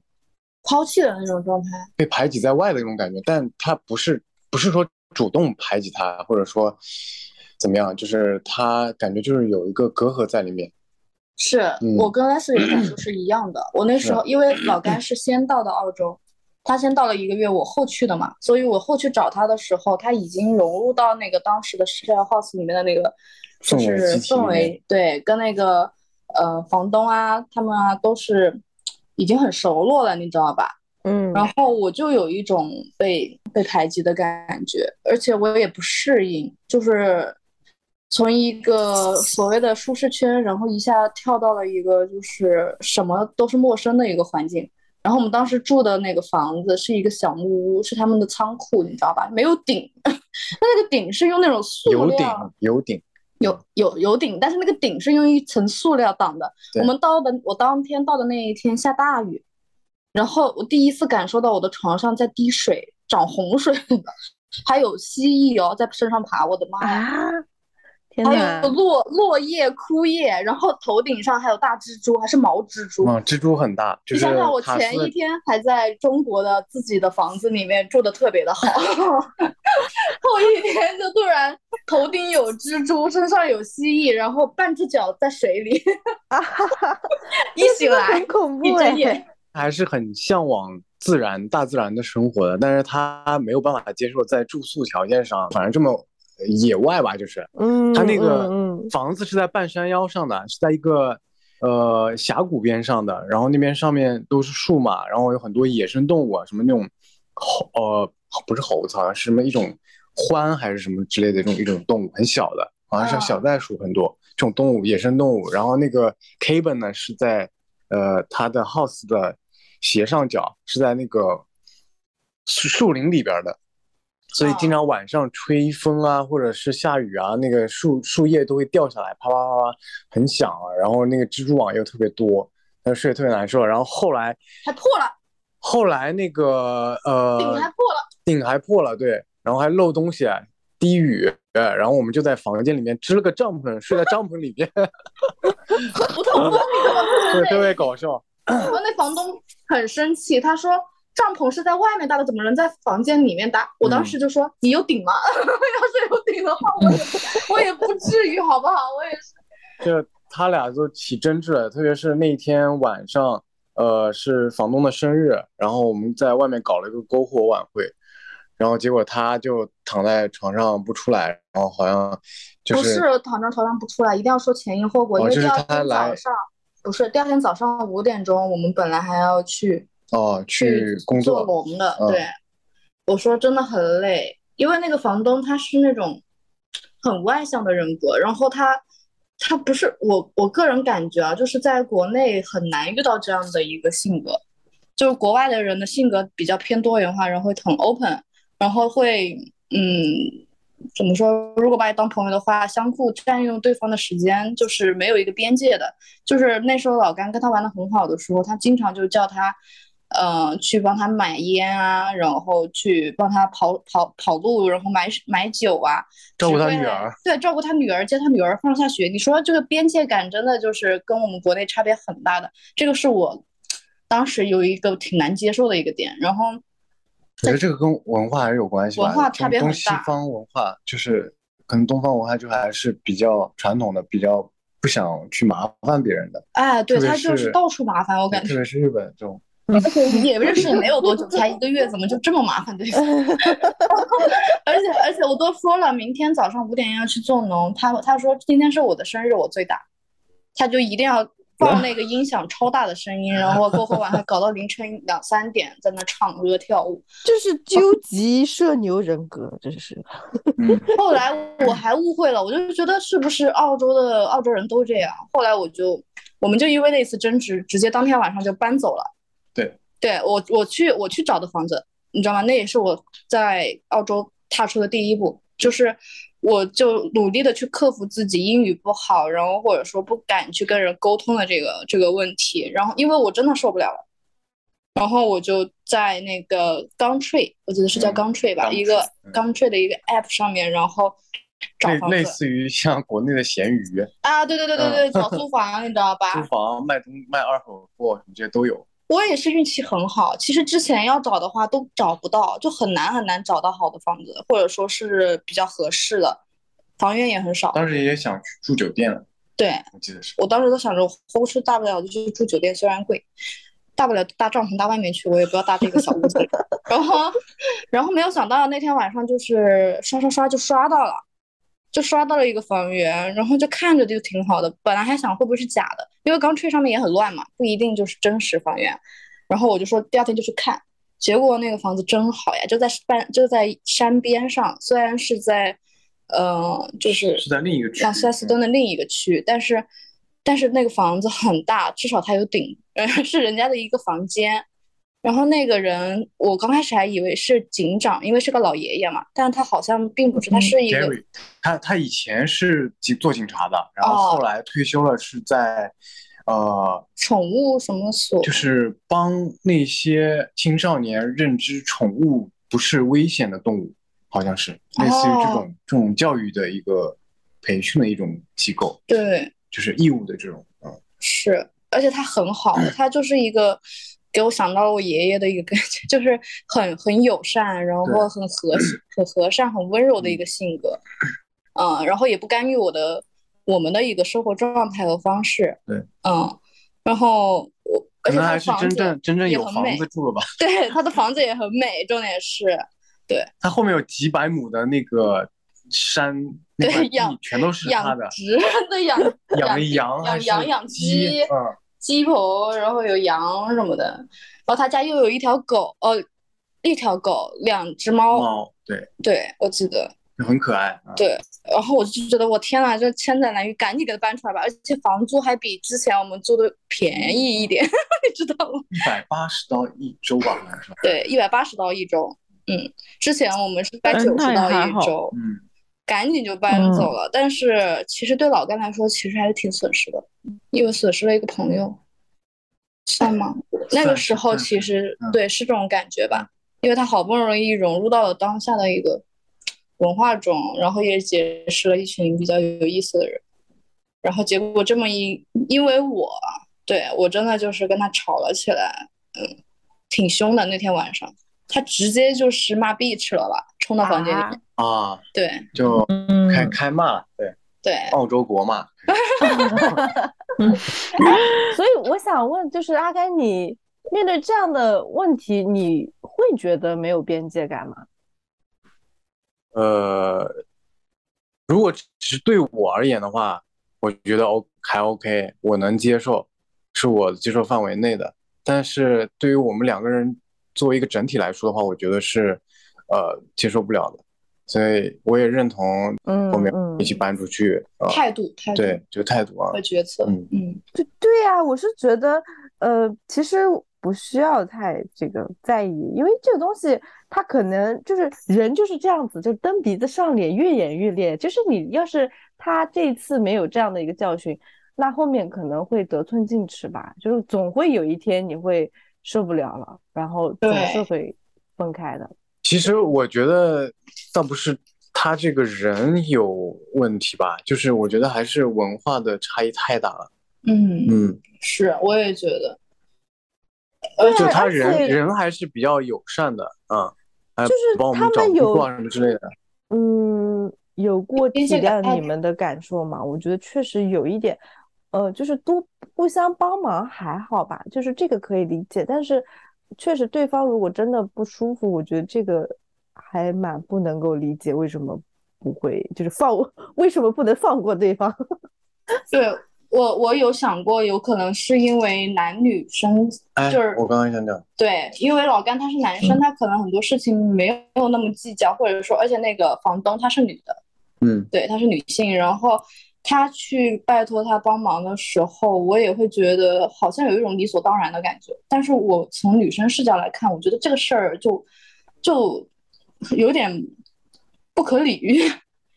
抛弃的那种状态，被排挤在外的那种感觉，但他不是不是说主动排挤他，或者说怎么样，就是他感觉就是有一个隔阂在里面。是嗯我跟 Leslie 的感受是一样的。我那时候因为老甘是先到的澳洲，他先到了一个月，我后去的嘛，所以我后去找他的时候，他已经融入到那个当时的 share house 里面的那个就是氛围，对，跟那个呃房东啊他们啊都是已经很熟络了，你知道吧？嗯，然后我就有一种被被排挤的感觉，而且我也不适应，就是从一个所谓的舒适圈，然后一下跳到了一个就是什么都是陌生的一个环境。然后我们当时住的那个房子是一个小木屋，是他们的仓库，你知道吧？没有顶，它 那个顶是用那种塑料有顶料，有顶，有有有顶，但是那个顶是用一层塑料挡的。我们到的，我当天到的那一天下大雨，然后我第一次感受到我的床上在滴水，长洪水了，还有蜥蜴哦在身上爬，我的妈呀！还有！落落叶、枯叶，然后头顶上还有大蜘蛛，还是毛蜘蛛。嗯，蜘蛛很大，就是你想想，我前一天还在中国的自己的房子里面住的特别的好，后一天就突然头顶有蜘蛛，身上有蜥蜴，然后半只脚在水里，啊哈哈，一醒来很恐一怖睁眼哎。还是很向往自然、大自然的生活的，但是他没有办法接受在住宿条件上，反正这么呃野外吧，就是嗯，他那个房子是在半山腰上的，是在一个呃峡谷边上的，然后那边上面都是树嘛，然后有很多野生动物啊，什么那种猴呃不是猴子，好像是什么一种獾还是什么之类的这种一种动物，很小的，好像是啊小袋鼠很多这种动物，野生动物。然后那个 cabin 呢是在呃它的 house 的斜上角，是在那个树树林里边的。所以经常晚上吹风啊，或者是下雨啊，那个树树叶都会掉下来，啪啪啪啪，很响啊。然后那个蜘蛛网又特别多，那睡得特别难受。然后后来还破了，后来那个呃顶还破了，顶还破了，对，然后还漏东西，滴雨，然后我们就在房间里面支了个帐篷，睡在帐篷里面，不透风，你知道吗？对，特别搞笑。然后那房东很生气，他说帐篷是在外面搭的，怎么能在房间里面搭？我当时就说、你有顶吗？要是有顶的话，我也 我也不至于，好不好？我也是。就他俩就起争执了，特别是那天晚上，呃，是房东的生日，然后我们在外面搞了一个篝火晚会，然后结果他就躺在床上不出来，然后好像就不是躺在床上不出来，一定要说前因后果，因为第二天他来早上不是第二天早上五点钟，我们本来还要去哦去工作做作，龙的，嗯对，我说真的很累，因为那个房东他是那种很外向的人格，然后他他不是我我个人感觉啊，就是在国内很难遇到这样的一个性格，就是国外的人的性格比较偏多元化，然后会很 open，然后会嗯。怎么说？如果把你当朋友的话，相互占用对方的时间，就是没有一个边界的。就是那时候老甘跟他玩的很好的时候，他经常就叫他呃，去帮他买烟啊，然后去帮他跑跑跑路，然后买买酒啊，照顾他女儿，对，照顾他女儿，接他女儿放下学。你说这个边界感真的就是跟我们国内差别很大的，这个是我当时有一个挺难接受的一个点。然后，我觉得这个跟文化还是有关系吧，文化差别很大。东西方文化就是可能东方文化就还是比较传统的，比较不想去麻烦别人的。哎，对他就是到处麻烦，我感觉。特别是日本这种。而且也认识也没有多久，才一个月，怎么就这么麻烦对方？而且而且我都说了，明天早上五点要去做农。他他说今天是我的生日，我最大，他就一定要放那个音响超大的声音，然后过后晚上搞到凌晨两三点在那唱歌跳舞，这是究极社牛人格，这是。后来我还误会了，我就觉得是不是澳洲的澳洲人都这样？后来我就我们就因为那次争执，直接当天晚上就搬走了。对，我我去我去找的房子，你知道吗？那也是我在澳洲踏出的第一步，就是我就努力的去克服自己英语不好，然后或者说不敢去跟人沟通的这个这个问题。然后因为我真的受不了了，然后我就在那个 Gumtree，我记得是叫 Gumtree 吧，一个 Gumtree 的一个 app 上面，然后找房子，类似于像国内的闲鱼啊，对对对对对，找租房，你知道吧？租房卖东卖二手货什么这些都有。我也是运气很好，其实之前要找的话都找不到，就很难很难找到好的房子，或者说是比较合适的，房源也很少。当时也想去住酒店了，对，我记得是。我当时都想着，后是大不了就去住酒店，虽然贵，大不了搭帐篷搭外面去，我也不要搭这个小屋子。然后，然后没有想到那天晚上就是刷刷刷就刷到了。就刷到了一个房源，然后就看着就挺好的。本来还想会不会是假的，因为刚吹上面也很乱嘛，不一定就是真实房源。然后我就说第二天就去看，结果那个房子真好呀，就在半就在山边上，虽然是在，呃，就是是在另一个区，朗斯顿的另一个区，但是但是那个房子很大，至少它有顶，是人家的一个房间。然后那个人，我刚开始还以为是警长，因为是个老爷爷嘛，但他好像并不是，他是一个，他他以前是警做警察的，然后后来退休了，是在，呃，宠物什么所，就是帮那些青少年认知宠物不是危险的动物，好像是类似于这种这种教育的一个培训的一种机构，对，就是义务的这种，嗯，是，而且他很好，他就是一个。给我想到了我爷爷的一个感觉，就是很很友善，然后很和很和善、很温柔的一个性格，嗯，然后也不干预我的我们的一个生活状态和方式，对，嗯，然后我而且还是真正真正有房子住了吧？对，他的房子也很美，重点是，对，他后面有几百亩的那个山，对，养全都是他的，植的养养羊养羊养鸡，嗯。鸡婆，然后有羊什么的，然后他家又有一条狗，哦，一条狗，两只猫。猫，对，对我记得很可爱。对，然后我就觉得我天呐，这千载难遇，赶紧给它搬出来吧！而且房租还比之前我们租的便宜一点，你知道吗？一百八十刀一周吧，好像是。对，一百八十刀一周。嗯，之前我们是百九十刀一周。嗯。赶紧就搬走了，但是其实对老干来说，其实还是挺损失的，因为损失了一个朋友，算吗？那个时候其实对是这种感觉吧，因为他好不容易融入到了当下的一个文化中，然后也结识了一群比较有意思的人，然后结果这么一，因为我对我真的就是跟他吵了起来，嗯，挺凶的那天晚上。他直接就是骂 bitch 了吧，冲到房间里面啊，对，就开开骂，对对，澳洲国骂。所以我想问，就是阿甘，你面对这样的问题，你会觉得没有边界感吗？呃，如果只是对我而言的话，我觉得 O 还 OK，我能接受，是我接受范围内的。但是对于我们两个人。作为一个整体来说的话，我觉得是，呃，接受不了的，所以我也认同，嗯，后面一起搬出去，态度，态度，对，就态度啊，和决策，嗯嗯，对对呀，我是觉得，呃，其实不需要太这个在意，因为这个东西它可能就是人就是这样子，就蹬鼻子上脸，越演越烈。就是你要是他这次没有这样的一个教训，那后面可能会得寸进尺吧，就是总会有一天你会。受不了了，然后总是会分开的。其实我觉得倒不是他这个人有问题吧，就是我觉得还是文化的差异太大了。嗯嗯，是，我也觉得。就他人人还是比较友善的，嗯，就是他们有什么之类的。嗯，有过体谅你们的感受吗？我觉得确实有一点，呃，就是多互相帮忙还好吧，就是这个可以理解。但是确实对方如果真的不舒服，我觉得这个还蛮不能够理解，为什么不会就是放，为什么不能放过对方？对。我我有想过，有可能是因为男女生，就是我刚刚想讲，对，因为老干他是男生，他可能很多事情没有那么计较，或者说，而且那个房东她是女的，嗯，对，她是女性，然后他去拜托他帮忙的时候，我也会觉得好像有一种理所当然的感觉，但是我从女生视角来看，我觉得这个事儿就就 有点不可理喻。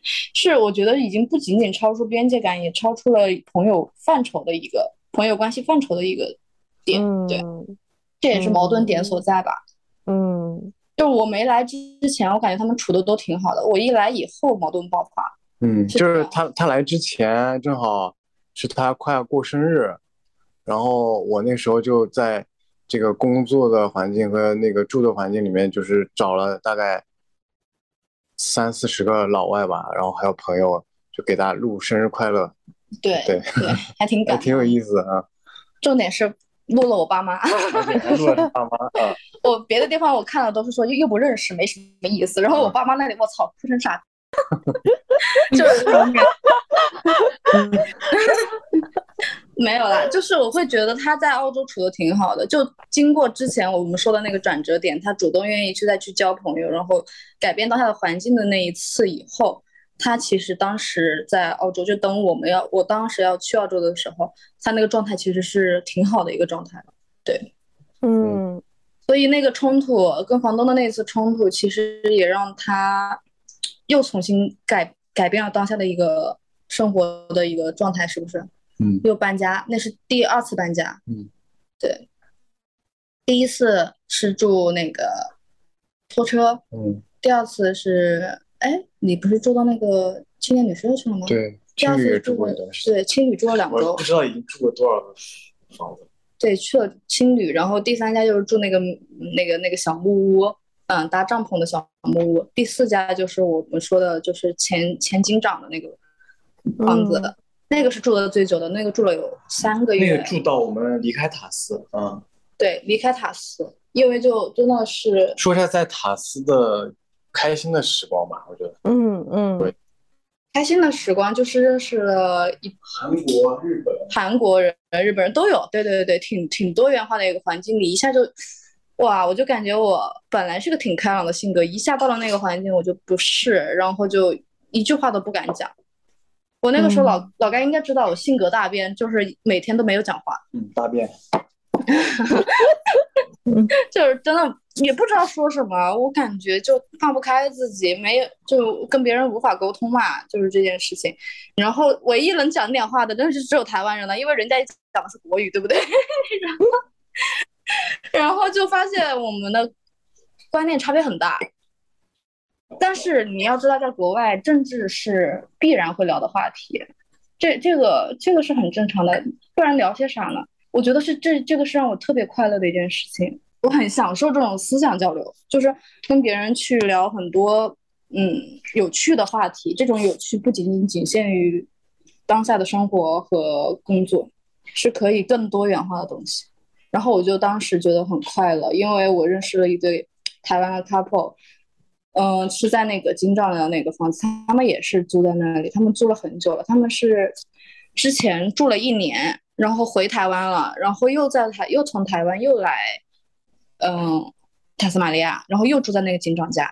是，我觉得已经不仅仅超出边界感，也超出了朋友范畴的一个朋友关系范畴的一个点。对，这也是矛盾点所在吧。嗯，就我没来之前，我感觉他们处的都挺好的。我一来以后，矛盾爆发。嗯，就是他他来之前正好是他快要过生日，然后我那时候就在这个工作的环境和那个住的环境里面，就是找了大概。三四十个老外吧，然后还有朋友，就给他录生日快乐。对对对，还挺感，还挺有意思的啊。重点是录了我爸妈。录了爸妈啊。我别的地方我看了都是说又又不认识，没什么意思。然后我爸妈那里，我操，哭成傻。就是这种感。没有啦，就是我会觉得他在澳洲处的挺好的。就经过之前我们说的那个转折点，他主动愿意去再去交朋友，然后改变到他的环境的那一次以后，他其实当时在澳洲，就等我们要，我当时要去澳洲的时候，他那个状态其实是挺好的一个状态。对，嗯，所以那个冲突跟房东的那次冲突，其实也让他又重新改改变了当下的一个生活的一个状态，是不是？嗯，又搬家，那是第二次搬家。嗯，对，第一次是住那个拖车。嗯，第二次是，哎，你不是住到那个青年旅社去了吗？对，第二次住过一段时间。对，青旅住了两周。我不知道已经住过多少个房子。对，去了青旅，然后第三家就是住那个那个那个小木屋，嗯，搭帐篷的小木屋。第四家就是我们说的，就是前前警长的那个房子。那个是住的最久的，那个住了有三个月。那个住到我们离开塔斯，嗯，对，离开塔斯，因为就真的是说一下在塔斯的开心的时光吧，我觉得，嗯嗯，对，开心的时光就是认识了一韩国、日本、韩国人、日本人都有，对对对对，挺挺多元化的一个环境里，一下就，哇，我就感觉我本来是个挺开朗的性格，一下到了那个环境我就不是，然后就一句话都不敢讲。我那个时候老老该应该知道我性格大变，就是每天都没有讲话。嗯，大变。就是真的也不知道说什么，我感觉就放不开自己，没有就跟别人无法沟通嘛，就是这件事情。然后唯一能讲点话的，真的是只有台湾人了，因为人家讲的是国语，对不对？然 后然后就发现我们的观念差别很大。但是你要知道，在国外，政治是必然会聊的话题，这这个这个是很正常的，不然聊些啥呢？我觉得是这这个是让我特别快乐的一件事情，我很享受这种思想交流，就是跟别人去聊很多嗯有趣的话题，这种有趣不仅仅仅限于当下的生活和工作，是可以更多元化的东西。然后我就当时觉得很快乐，因为我认识了一对台湾的 couple。嗯，是在那个金藏的那个房子，他们也是租在那里，他们租了很久了。他们是之前住了一年，然后回台湾了，然后又在台又从台湾又来，嗯，塔斯马尼亚，然后又住在那个警长家。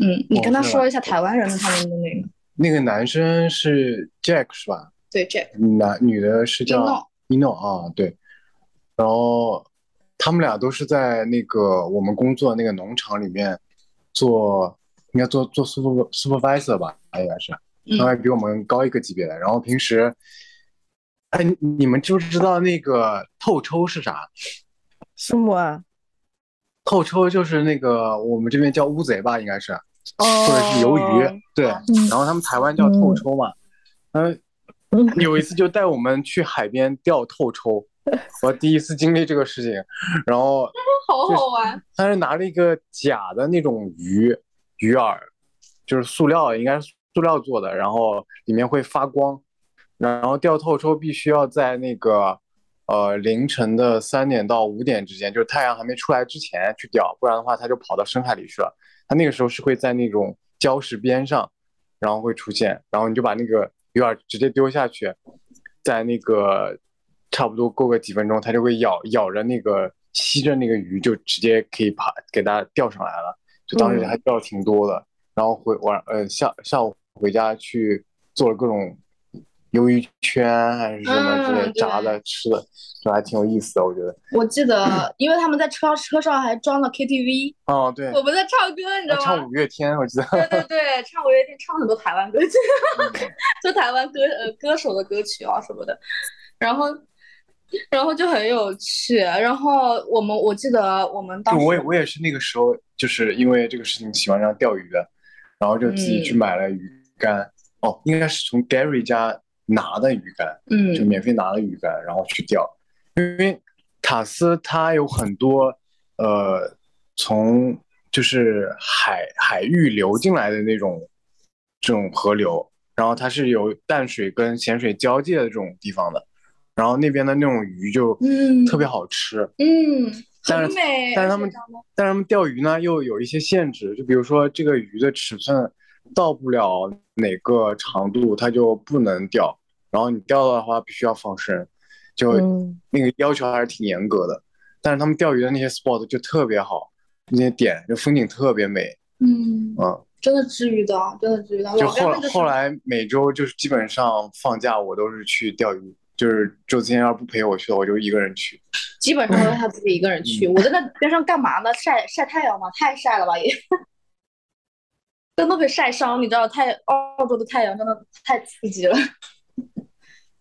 嗯，你跟他说一下台湾人他们的那个。那个男生是 Jack 是吧？对，Jack。男女的是叫 Ino 啊，对。然后他们俩都是在那个我们工作那个农场里面。做应该做做 super supervisor 吧，应该是，应该比我们高一个级别的。然后平时，哎，你们知不知道那个透抽是啥？什么啊？透抽就是那个我们这边叫乌贼吧，应该是，哦或者是鱿鱼，对。然后他们台湾叫透抽嘛，嗯，有一次就带我们去海边钓透抽，我第一次经历这个事情，然后 好好玩。他是拿了一个假的那种鱼鱼饵，就是塑料，应该是塑料做的，然后里面会发光，然后钓透之后必须要在那个呃凌晨的三点到五点之间，就是太阳还没出来之前去钓，不然的话它就跑到深海里去了。它那个时候是会在那种礁石边上，然后会出现，然后你就把那个鱼饵直接丢下去，在那个差不多过个几分钟，它就会咬咬着那个吸着那个鱼，就直接可以爬给它钓上来了。就当时还钓了挺多的，然后回晚呃下下午回家去做了各种鱿鱼圈还是什么之类嗯炸的吃的，就还挺有意思的，我觉得。我记得，因为他们在车车上还装了 KTV，哦，对，我们在唱歌，你知道吗？唱五月天，我记得。对对对，唱五月天，唱很多台湾歌曲，嗯就台湾歌呃歌手的歌曲啊什么的，然后然后就很有趣。然后我们我记得我们当时我也我也是那个时候，就是因为这个事情喜欢上钓鱼的，然后就自己去嗯买了鱼竿。哦，应该是从 Gary 家拿的鱼竿，嗯就嗯免费拿的鱼竿，然后去钓。因为塔斯它有很多呃，从就是海海域流进来的那种这种河流，然后它是有淡水跟咸水交界的这种地方的，然后那边的那种鱼就嗯特别好吃。嗯，但是。但是他们但是他们钓鱼呢又有一些限制，就比如说这个鱼的尺寸到不了哪个长度，它就不能钓，然后你钓的话必须要放生，就嗯那个要求还是挺严格的。但是他们钓鱼的那些 spot 就特别好，那些点就风景特别美，嗯，嗯，真的治愈到，真的治愈到。就后老干那个时候后来每周就是基本上放假我都是去钓鱼，就是周子谦要是不陪我去，我就一个人去。基本上都是他自己一个人去。我在那边上干嘛呢？晒晒太阳吗？太晒了吧也，真的被晒伤。你知道，太澳洲的太阳真的太刺激了。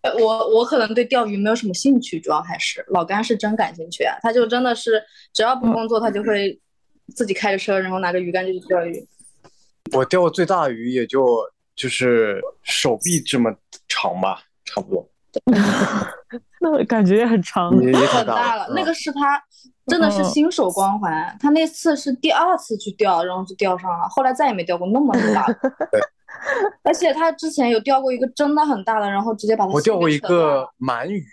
呃我我可能对钓鱼没有什么兴趣，主要还是老干是真感兴趣啊。他就真的是只要不工作，他就会自己开着车，然后拿着鱼竿就去钓鱼。我钓过最大的鱼也就就是手臂这么长吧，差不多，那感觉也很长。很大大了，那嗯个是他真的是嗯新手光环。他那次是第二次去钓，然后就钓上了，后来再也没钓过那么大的。而且他之前有钓过一个真的很大的，然后直接把它我钓过一个鳗鱼，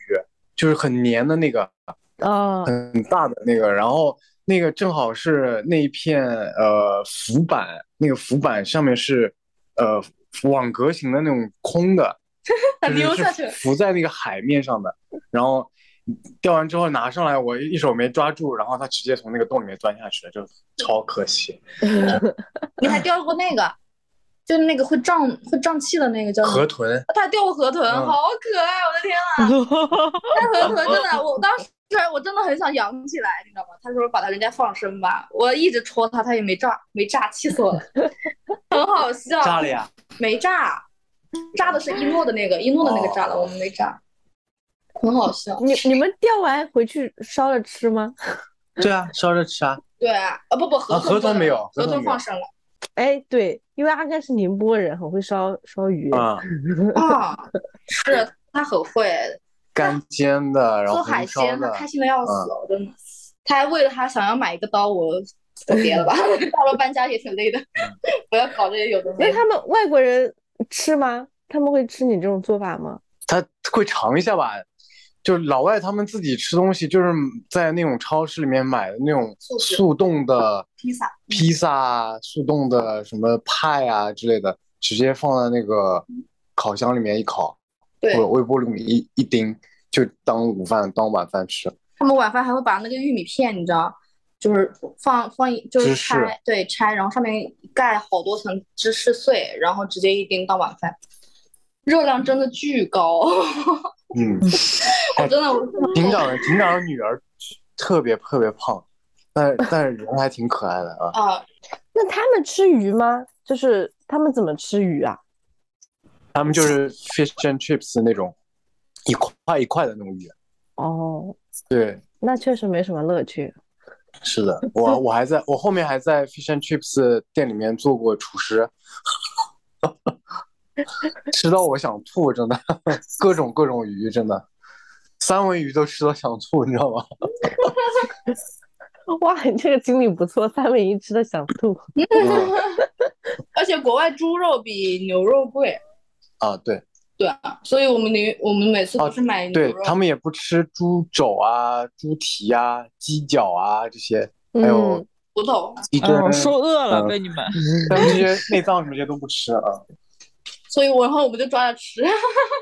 就是很黏的那个，嗯，很大的那个，然后那个正好是那一片呃浮板，那个浮板上面是呃网格型的那种空的，溜下去是浮在那个海面上的，然后钓完之后拿上来，我一手没抓住，然后它直接从那个洞里面钻下去了，就超可惜。你还钓过那个，就是那个会胀会胀气的那个叫河豚，他还钓过河豚，嗯好可爱！我的天啊，那河豚真的，我当时我真的很想养起来，你知道吗？他说把它人家放生吧，我一直戳它，它也没炸，没炸，气死我了，很好笑。炸了呀！没炸，炸的是一诺的那个，一诺的那个炸了，哦我们没炸，很好笑。你你们钓完回去烧了吃吗？对啊，烧着吃啊。对啊，啊不不，河河豚豚没有河河豚放生了哎，对，因为阿甘是宁波人，很会烧烧鱼。啊、啊，是他很会干煎的，然后做海鲜，的他，开心的要死，我真的。他还为了他想要买一个刀，我我别了吧，到了搬家也挺累的，不要搞这些有的没的。那他们外国人吃吗？他们会吃你这种做法吗？他会尝一下吧。就是老外他们自己吃东西，就是在那种超市里面买的那种速冻的披萨披萨啊、速冻的什么派啊之类的，直接放在那个烤箱里面一烤，对或者微波炉里一一叮，就当午饭、当晚饭吃。他们晚饭还会把那个玉米片，你知道，就是放放一就是拆，对拆，然后上面盖好多层芝士碎，然后直接一叮当晚饭，热量真的巨高。嗯，我真的我警长的警长的女儿特别特别胖，但但是人还挺可爱的啊。啊，那他们吃鱼吗？就是他们怎么吃鱼啊？他们就是 fish and chips 那种一块一块的那种鱼。哦，对，那确实没什么乐趣。是的，我我还在我后面还在 fish and chips 店里面做过厨师，吃到我想吐，真的，各种各种鱼，真的，三文鱼都吃到想吐，你知道吗？哇，你这个经历不错，三文鱼吃的想吐。而且国外猪肉比牛肉贵。啊，对。对啊，所以我们牛我们每次都是买牛肉。对他们也不吃猪肘啊、猪蹄啊、鸡脚啊这些，还有骨头。嗯，说饿了被你们。但这些内脏什么这些都不吃啊。所以，我然后我们就抓着吃。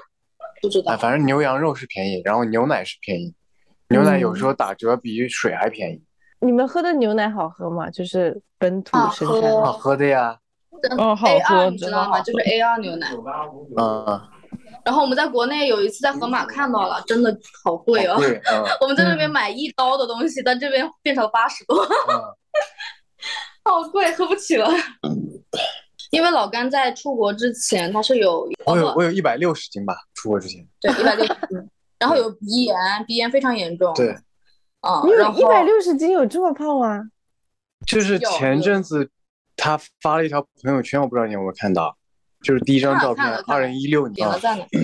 不知道。哎，反正牛羊肉是便宜，然后牛奶是便宜，牛奶有时候打折比水还便宜。你们喝的牛奶好喝吗？就是本土生产。好喝的呀。哦，好喝，你知道吗？就是 A 二牛奶。嗯。然后我们在国内有一次在盒马看到了，真的好贵哦。我们在那边买一刀的东西，但这边变成了八十多，好贵，喝不起了。因为老干在出国之前他是有，我有我有一百六十斤吧，出国之前。对，一百六十斤。然后有鼻炎，鼻炎非常严重。对。啊，你有一百六十斤，有这么胖吗？就是前阵子他发了一条朋友圈，我不知道你有没有看到。就是第一张照片，二零一六年，点了赞了。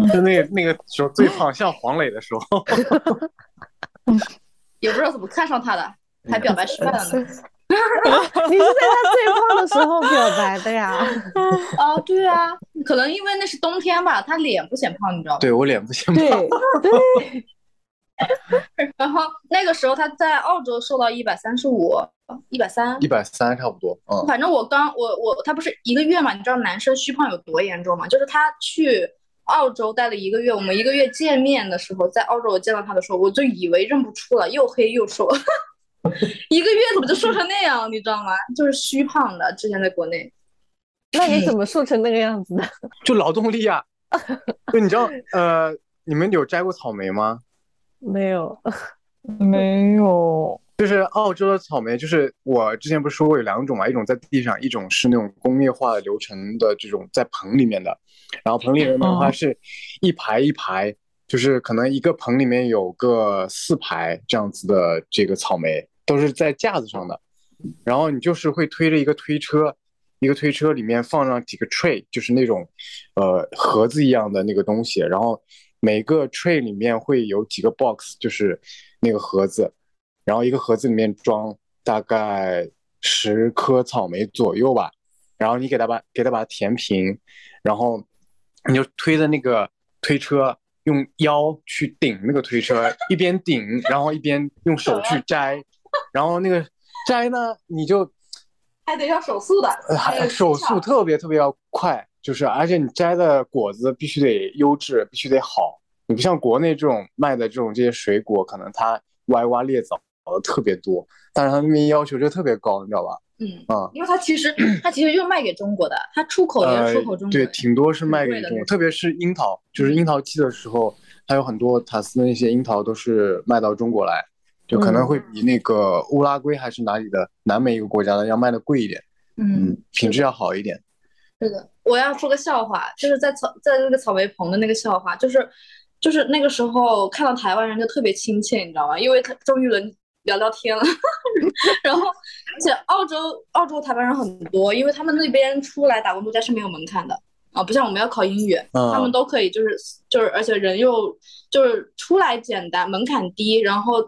就那个那个时候最胖，像黄磊的时候，也不知道怎么看上他的，还表白失败了呢。你是在他最胖的时候表白的呀？啊，对啊，可能因为那是冬天吧，他脸不显胖，你知道吗？对我脸不显胖。对对。然后那个时候他在澳洲瘦到一百三十五，一百三，一百三差不多。嗯，反正我刚我我他不是一个月嘛？你知道男生虚胖有多严重吗？就是他去澳洲待了一个月，我们一个月见面的时候，在澳洲我见到他的时候，我就以为认不出了，又黑又瘦，一个月怎么就瘦成那样？你知道吗？就是虚胖的。之前在国内，那你怎么瘦成那个样子的？就劳动力啊！就你知道呃，你们有摘过草莓吗？没有，没有，就是澳洲的草莓，就是我之前不是说过有两种嘛，一种在地上，一种是那种工业化流程的这种在棚里面的。然后棚里面的话是一排一排，就是可能一个棚里面有个四排这样子的这个草莓，都是在架子上的。然后你就是会推着一个推车，一个推车里面放上几个 tray，就是那种呃盒子一样的那个东西，然后。每个 tray 里面会有几个 box，就是那个盒子，然后一个盒子里面装大概十颗草莓左右吧，然后你给它把给它把它填平，然后你就推着那个推车，用腰去顶那个推车，一边顶，然后一边用手去摘，然后那个摘呢，你就还得要手速的，手速特别特别要快。就是，而且你摘的果子必须得优质，必须得好。你不像国内这种卖的这种这些水果，可能它歪瓜裂枣的特别多，但是它那边要求就特别高，你知道吧？嗯啊，因为它其实 它其实就是卖给中国的，它出口也出口中国。对，挺多是卖给中国，特别是樱桃，就是樱桃季的时候，还有很多塔斯的那些樱桃都是卖到中国来，就可能会比那个乌拉圭还是哪里的南美一个国家的要卖的贵一点，嗯，品质要好一点。是的，我要说个笑话，就是在草在那个草莓棚的那个笑话，就是就是那个时候看到台湾人就特别亲切，你知道吗？因为他终于能聊聊天了。然后而且澳洲澳洲台湾人很多，因为他们那边出来打工度假是没有门槛的啊，不像我们要考英语，他们都可以，就是就是而且人又就是出来简单，门槛低，然后。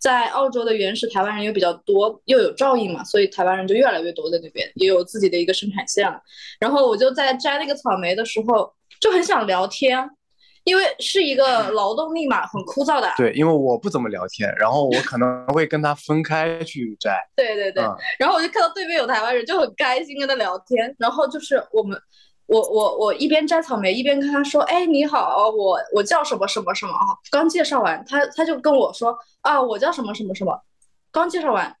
在澳洲的原始台湾人又比较多，又有照应嘛，所以台湾人就越来越多在那边，也有自己的一个生产线了。然后我就在摘那个草莓的时候就很想聊天，因为是一个劳动力嘛，很枯燥的。对，因为我不怎么聊天，然后我可能会跟他分开去摘。对对对，然后我就看到对面有台湾人，就很开心跟他聊天。然后就是我们。我我我一边摘草莓一边跟他说，哎，你好，我我叫什么什么什么啊？刚介绍完，他他就跟我说，啊，我叫什么什么什么。刚介绍完，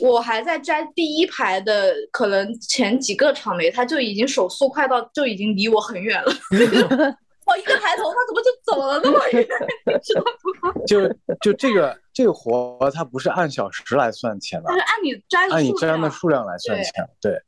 我还在摘第一排的可能前几个草莓，他就已经手速快到就已经离我很远了。我一个抬头，他怎么就走了那么远？知道吗？就就这个这个活，它不是按小时来算钱的，它是按你摘按你摘的数量来算钱，对。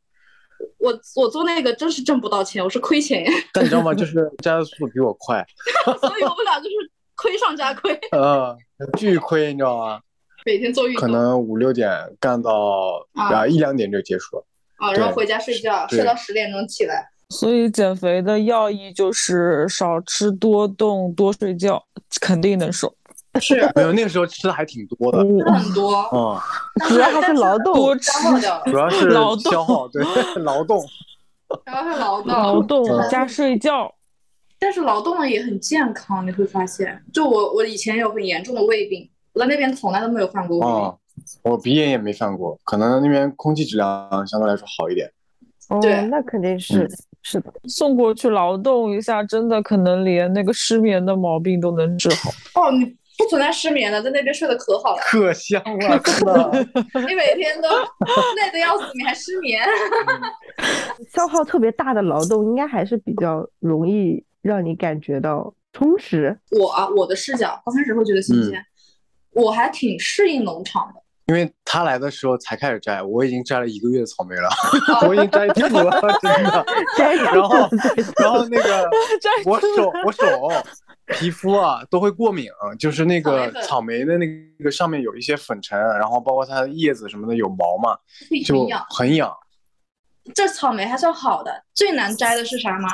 我我做那个真是挣不到钱，我是亏钱。但你知道吗？就是加的速度比我快，所以我们俩就是亏上加亏，嗯，巨亏，你知道吗？每天做运动，可能五六点干到啊啊一两点就结束了。啊，然后回家睡觉，睡到十点钟起来。所以减肥的要义就是少吃多动多睡觉，肯定能瘦。是 没有，那个时候吃的还挺多的，很多，嗯，主要还是劳动。多吃主要是劳动消耗，对，劳动。主要是劳动，劳动嗯加睡觉，但是劳动了也很健康，你会发现，就我我以前有很严重的胃病，我在那边从来都没有犯过胃病。哦，我鼻炎也没犯过，可能那边空气质量相对来说好一点。哦对，那肯定是嗯是的。送过去劳动一下，真的可能连那个失眠的毛病都能治好。哦，你不存在失眠的，在那边睡得可好了，可香了，真的。你每天都累得要死，你还失眠。消耗特别大的劳动，应该还是比较容易让你感觉到充实。我啊，我的视角刚开始会觉得新鲜，我还挺适应农场的。因为他来的时候才开始摘，我已经摘了一个月的草莓了，我已经摘吐了，真的。摘然后然后那个我手我手皮肤啊都会过敏，就是那个草莓的那个上面有一些粉尘，然后包括它的叶子什么的有毛嘛，就很痒。这草莓还算好的，最难摘的是啥吗？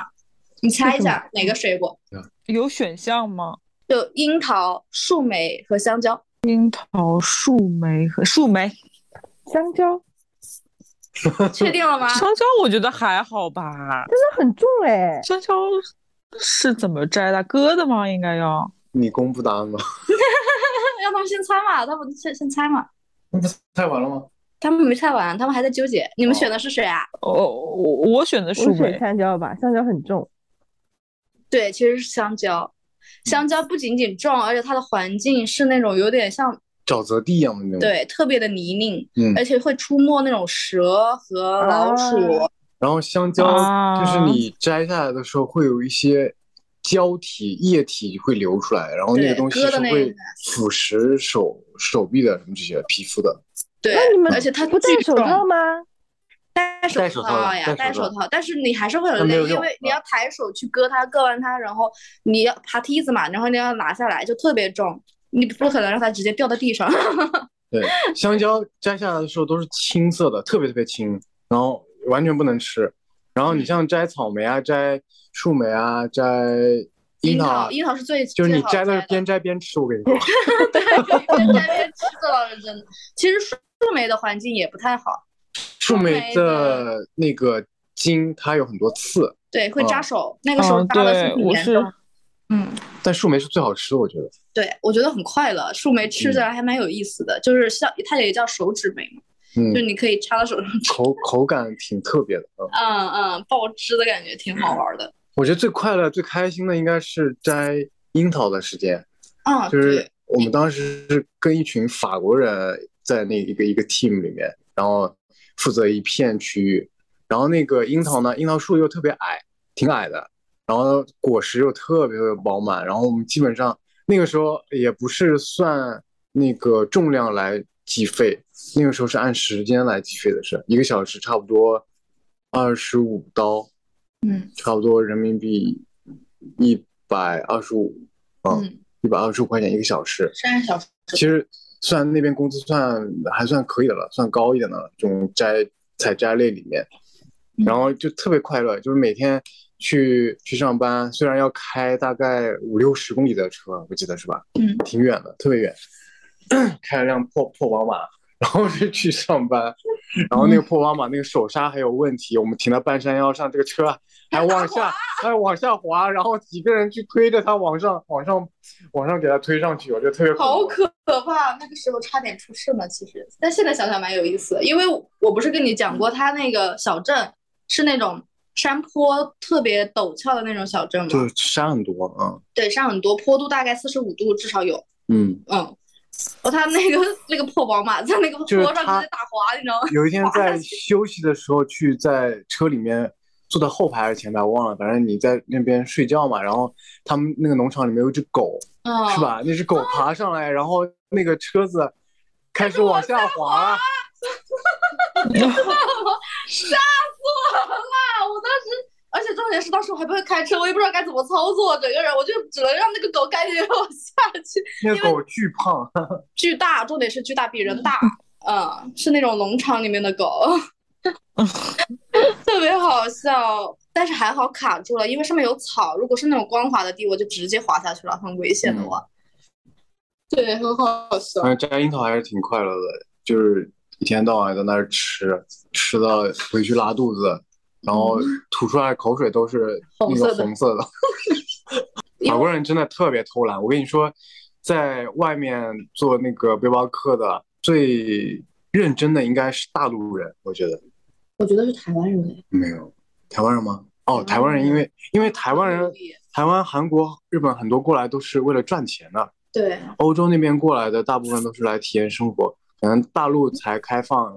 你猜一下 哪个水果？有选项吗？就樱桃、树莓和香蕉。樱桃、树莓和树莓，香蕉确定了吗？香蕉我觉得还好吧。那很重哎，香蕉是怎么摘的？割的吗？应该要。你公布答案吗？让他们先猜嘛，他们先先猜嘛。那不猜完了吗？他们没猜完，他们还在纠结。你们选的是谁啊？哦，我我选的是我选。香蕉吧，香蕉很重。对，其实是香蕉。香蕉不仅仅重，而且它的环境是那种有点像沼泽地一样的那种。，对特别的泥泞，嗯而且会出没那种蛇和老鼠。啊然后香蕉就是啊你摘下来的时候会有一些胶体液体会流出来，然后那个东西是会腐蚀手手臂的什么这些皮肤的。对那你们，而且它不戴手套吗？戴手戴手套呀，戴手套但是你还是会有累，因那没有用为你要抬手去割它，割完它，然后你要爬梯子嘛，然后你要拿下来，就特别重，你不可能让它直接掉到地上。对，香蕉摘下来的时候都是青色的，特别特别青，然后完全不能吃。然后你像摘草莓啊、摘树莓啊、摘樱樱桃啊，，樱桃是最就是你摘的是边摘边吃，我跟你说。对，边摘边吃这倒是真的。其实树莓的环境也不太好，树莓莓的的那个茎它有很多刺，对，会扎嗯手，那个时候嗯扎的是对我是挺严重。嗯，但树莓是最好吃的，我觉得。对，我觉得很快乐，树莓吃起来还蛮有意思的，就是像它也叫手指莓嘛，嗯。就，你可以插到手上吃，口口感挺特别的。嗯，嗯嗯，爆汁的感觉挺好玩的。我觉得最快乐、最开心的应该是摘樱桃的时间，嗯，就是，我们当时是跟一群法国人在那一个一个 team 里面，然后负责一片区域，然后那个樱桃呢，樱桃树又特别矮，挺矮的，然后果实又特别特别饱满，然后我们基本上那个时候也不是算那个重量来计费，那个时候是按时间来计费的是，一个小时差不多二十五刀，嗯差不多人民币一百二十五，嗯，嗯，一百二十五块钱一个小时。三个小时。其实算那边工资算还算可以的了，算高一点的了，这种摘采摘类里面，嗯然后就特别快乐，就是每天去去上班，虽然要开大概五六十公里的车，我记得是吧？嗯，挺远的，特别远，开了辆破破宝马，然后就去上班，然后那个破宝马那个手刹还有问题，我们停到半山腰上，这个车还往下还往下滑，然后几个人去推着它往上往上往上给它推上去，我觉得特别好可怕！那个时候差点出事呢，其实，但现在想想蛮有意思的，因为我不是跟你讲过，它那个小镇是那种山坡特别陡峭的那种小镇吗，就山很多，嗯对，山很多，坡度大概四十五度至少有，嗯。嗯。然后他那个那个破宝马在那个坡上直接打滑，你知道吗？有一天在休息的时候，去在车里面坐在后排还是前排，我忘了，反正你在那边睡觉嘛。然后他们那个农场里面有一只狗，嗯，是？吧？那只狗爬上来，然后那个车子开始往下滑，吓死我了！我当时，而且重点是当时我还不会开车，我也不知道该怎么操作，整个人我就只能让那个狗赶紧让我下去。那个狗巨胖，巨大，重点是巨大，比人大，嗯，是那种农场里面的狗，特别好笑。但是还好卡住了，因为上面有草，如果是那种光滑的地，我就直接滑下去了，很危险的哇。对，很好笑。摘樱桃还是挺快乐的，就是一天到晚在那儿吃，吃到回去拉肚子，然后吐出来口水都是那个红色的。法国人真的特别偷懒，我跟你说，在外面做那个背包客的最认真的应该是大陆人，我觉得。我觉得是台湾人没有。台湾人吗？哦，台湾人，因为因为台湾人，台湾、韩国、日本很多过来都是为了赚钱的。对，欧洲那边过来的大部分都是来体验生活。可能大陆才开放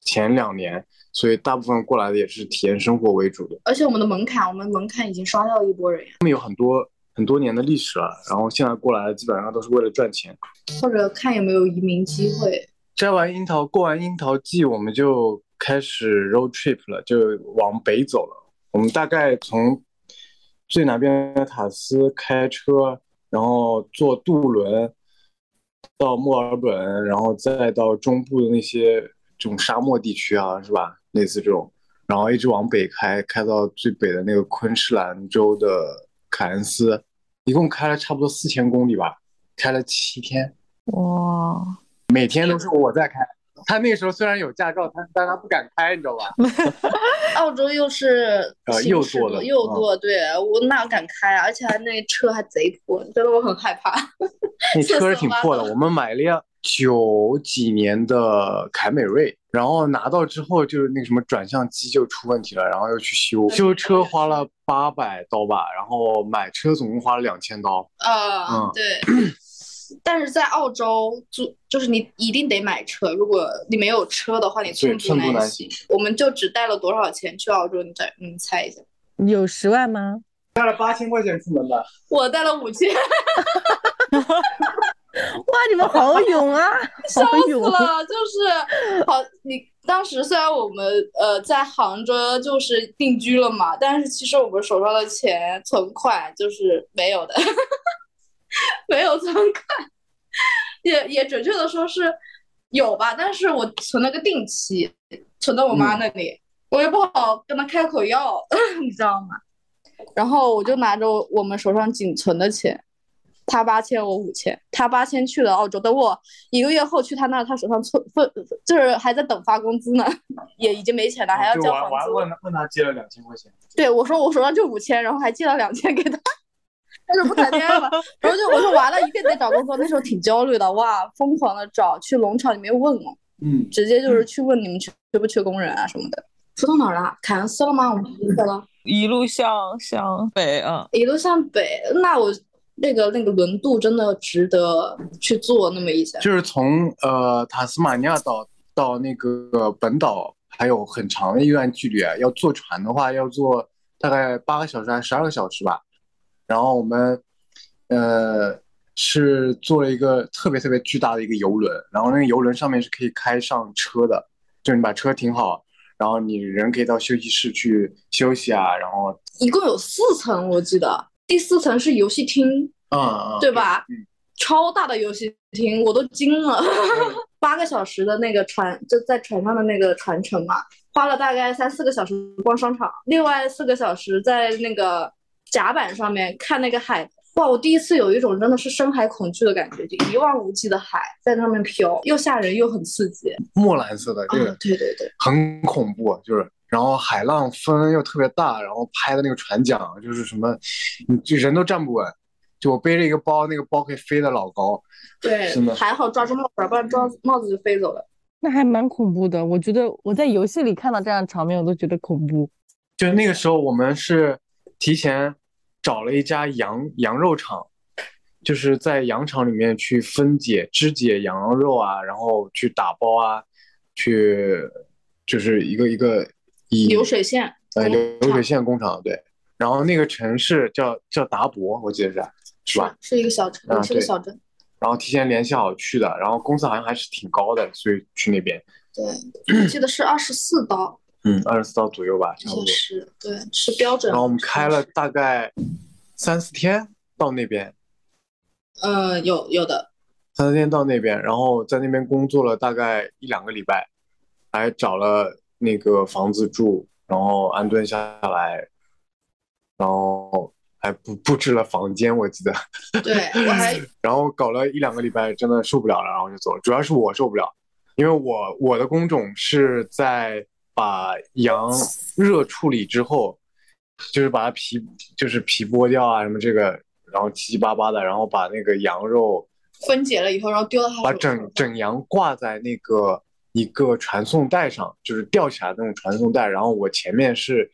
前两年，所以大部分过来的也是体验生活为主的。而且我们的门槛，我们门槛已经刷掉一波人呀。他们有很多很多年的历史了，然后现在过来的基本上都是为了赚钱，或者看有没有移民机会。摘完樱桃，过完樱桃季，我们就。开始 road trip 了，就往北走了。我们大概从最南边的塔斯开车，然后坐渡轮到墨尔本，然后再到中部的那些这种沙漠地区啊，是吧？类似这种，然后一直往北开，开到最北的那个昆士兰州的凯恩斯，一共开了差不多四千公里吧，开了七天。哇！每天都是我在开。他那时候虽然有驾照，他但他不敢开，你知道吧？澳洲又是 呃右舵的，右舵，对我哪敢开啊？而且还那车还贼破，真的我很害怕。那 车是挺破的，我们买了九几年的凯美瑞，然后拿到之后就是那个什么转向机就出问题了，然后又去修，修车花了八百刀吧，然后买车总共花了两千刀。呃，嗯，对。但是在澳洲租就是你一定得买车，如果你没有车的话，你寸步难行。我们就只带了多少钱去澳洲？你再你猜一下，有十万吗？带了八千块钱出门吧。我带了五千。哇，你们好勇啊！笑死了，就是好。你当时虽然我们呃在杭州就是定居了嘛，但是其实我们手上的钱存款就是没有的。没有存款，也也准确的说是有吧，但是我存了个定期，存到我妈那里，我也不好跟她开口要，你知道吗？然后我就拿着我们手上仅存的钱，他八千我五千，他八千去了澳洲，等我一个月后去他那，他手上存分就是还在等发工资呢，也已经没钱了，还要交房租。问问他借了两千块钱。对，我说我手上就五千，然后还借了两千给他。他就不谈恋爱了，然后就我说完了，一定得找工作。那时候挺焦虑的，哇，疯狂的找，去农场里面问哦，嗯，直接就是去问你们缺缺不缺工人啊什么的。说到哪儿了？凯恩斯了吗？我们离开了。一路向向北啊，一路向北。那我那个那个轮渡真的值得去坐那么一下。就是从呃塔斯马尼亚岛到那个本岛还有很长的一段距离啊，要坐船的话要坐大概八个小时还是十二个小时吧。然后我们，呃，是坐了一个特别特别巨大的一个游轮，然后那个游轮上面是可以开上车的，就你把车停好，然后你人可以到休息室去休息啊，然后一共有四层，我记得第四层是游戏厅，啊，对吧？超大的游戏厅，我都惊了，八个小时的那个船就在船上的那个船程嘛，花了大概三四个小时逛商场，另外四个小时在那个。甲板上面看那个海，哇！我第一次有一种真的是深海恐惧的感觉，就一望无际的海在上面飘，又吓人又很刺激。墨蓝色的，对对对对，很恐怖，就是，然后海浪风又特别大，然后拍的那个船桨就是什么，你就人都站不稳。就我背着一个包，那个包可以飞得老高。对，还好抓住帽子，不然抓帽子就飞走了。那还蛮恐怖的，我觉得我在游戏里看到这样的场面，我都觉得恐怖。就那个时候，我们是提前。找了一家羊羊肉厂，就是在羊场里面去分解肢解羊肉啊，然后去打包啊，去就是一个一个以流水线，呃流流水线工厂对，然后那个城市叫叫达博，我记得是是吧？是一个小城，是个小镇。然后提前联系好去的，然后工资好像还是挺高的，所以去那边。对，我记得是二十四刀。嗯，二十四刀左右吧，差不多。是，对，是标准。然后我们开了大概三四天到那边。嗯，有有的。三四天到那边，然后在那边工作了大概一两个礼拜，还找了那个房子住，然后安顿下来，然后还布布置了房间，我记得。对，我还。然后搞了一两个礼拜，真的受不了了，然后就走了。主要是我受不了，因为我我的工种是在把羊热处理之后，就是把它皮就是皮剥掉啊什么这个，然后七七八八的，然后把那个羊肉。分解了以后，然后丢到他把整整羊挂在那个一个传送带上，就是吊起来那种传送带。然后我前面是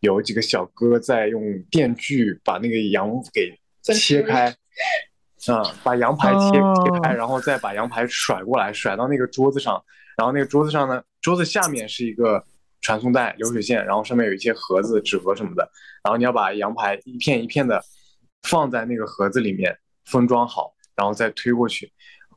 有几个小哥在用电锯把那个羊给切开，啊，把羊排切切开，然后再把羊排甩过来，甩到那个桌子上。然后那个桌子上呢，桌子下面是一个传送带流水线，然后上面有一些盒子、纸盒什么的。然后你要把羊排一片一片的放在那个盒子里面封装好。然后再推过去，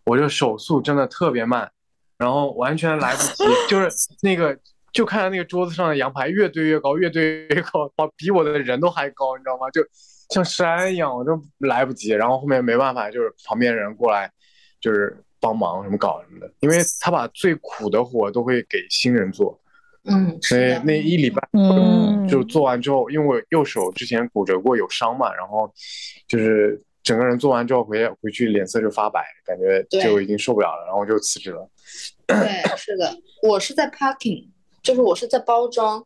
我这手速真的特别慢，然后完全来不及，就是那个就看到那个桌子上的羊排越堆越高，越堆越高，比我的人都还高，你知道吗？就像山一样，我就来不及。然后后面没办法，就是旁边人过来，就是帮忙什么搞什么的，因为他把最苦的活都会给新人做，嗯，所以那一礼拜，嗯，就做完之后，因为我右手之前骨折过有伤嘛，然后就是。整个人做完之后回回去脸色就发白，感觉就已经受不了了，然后就辞职了。对，是的，我是在 packing，就是我是在包装，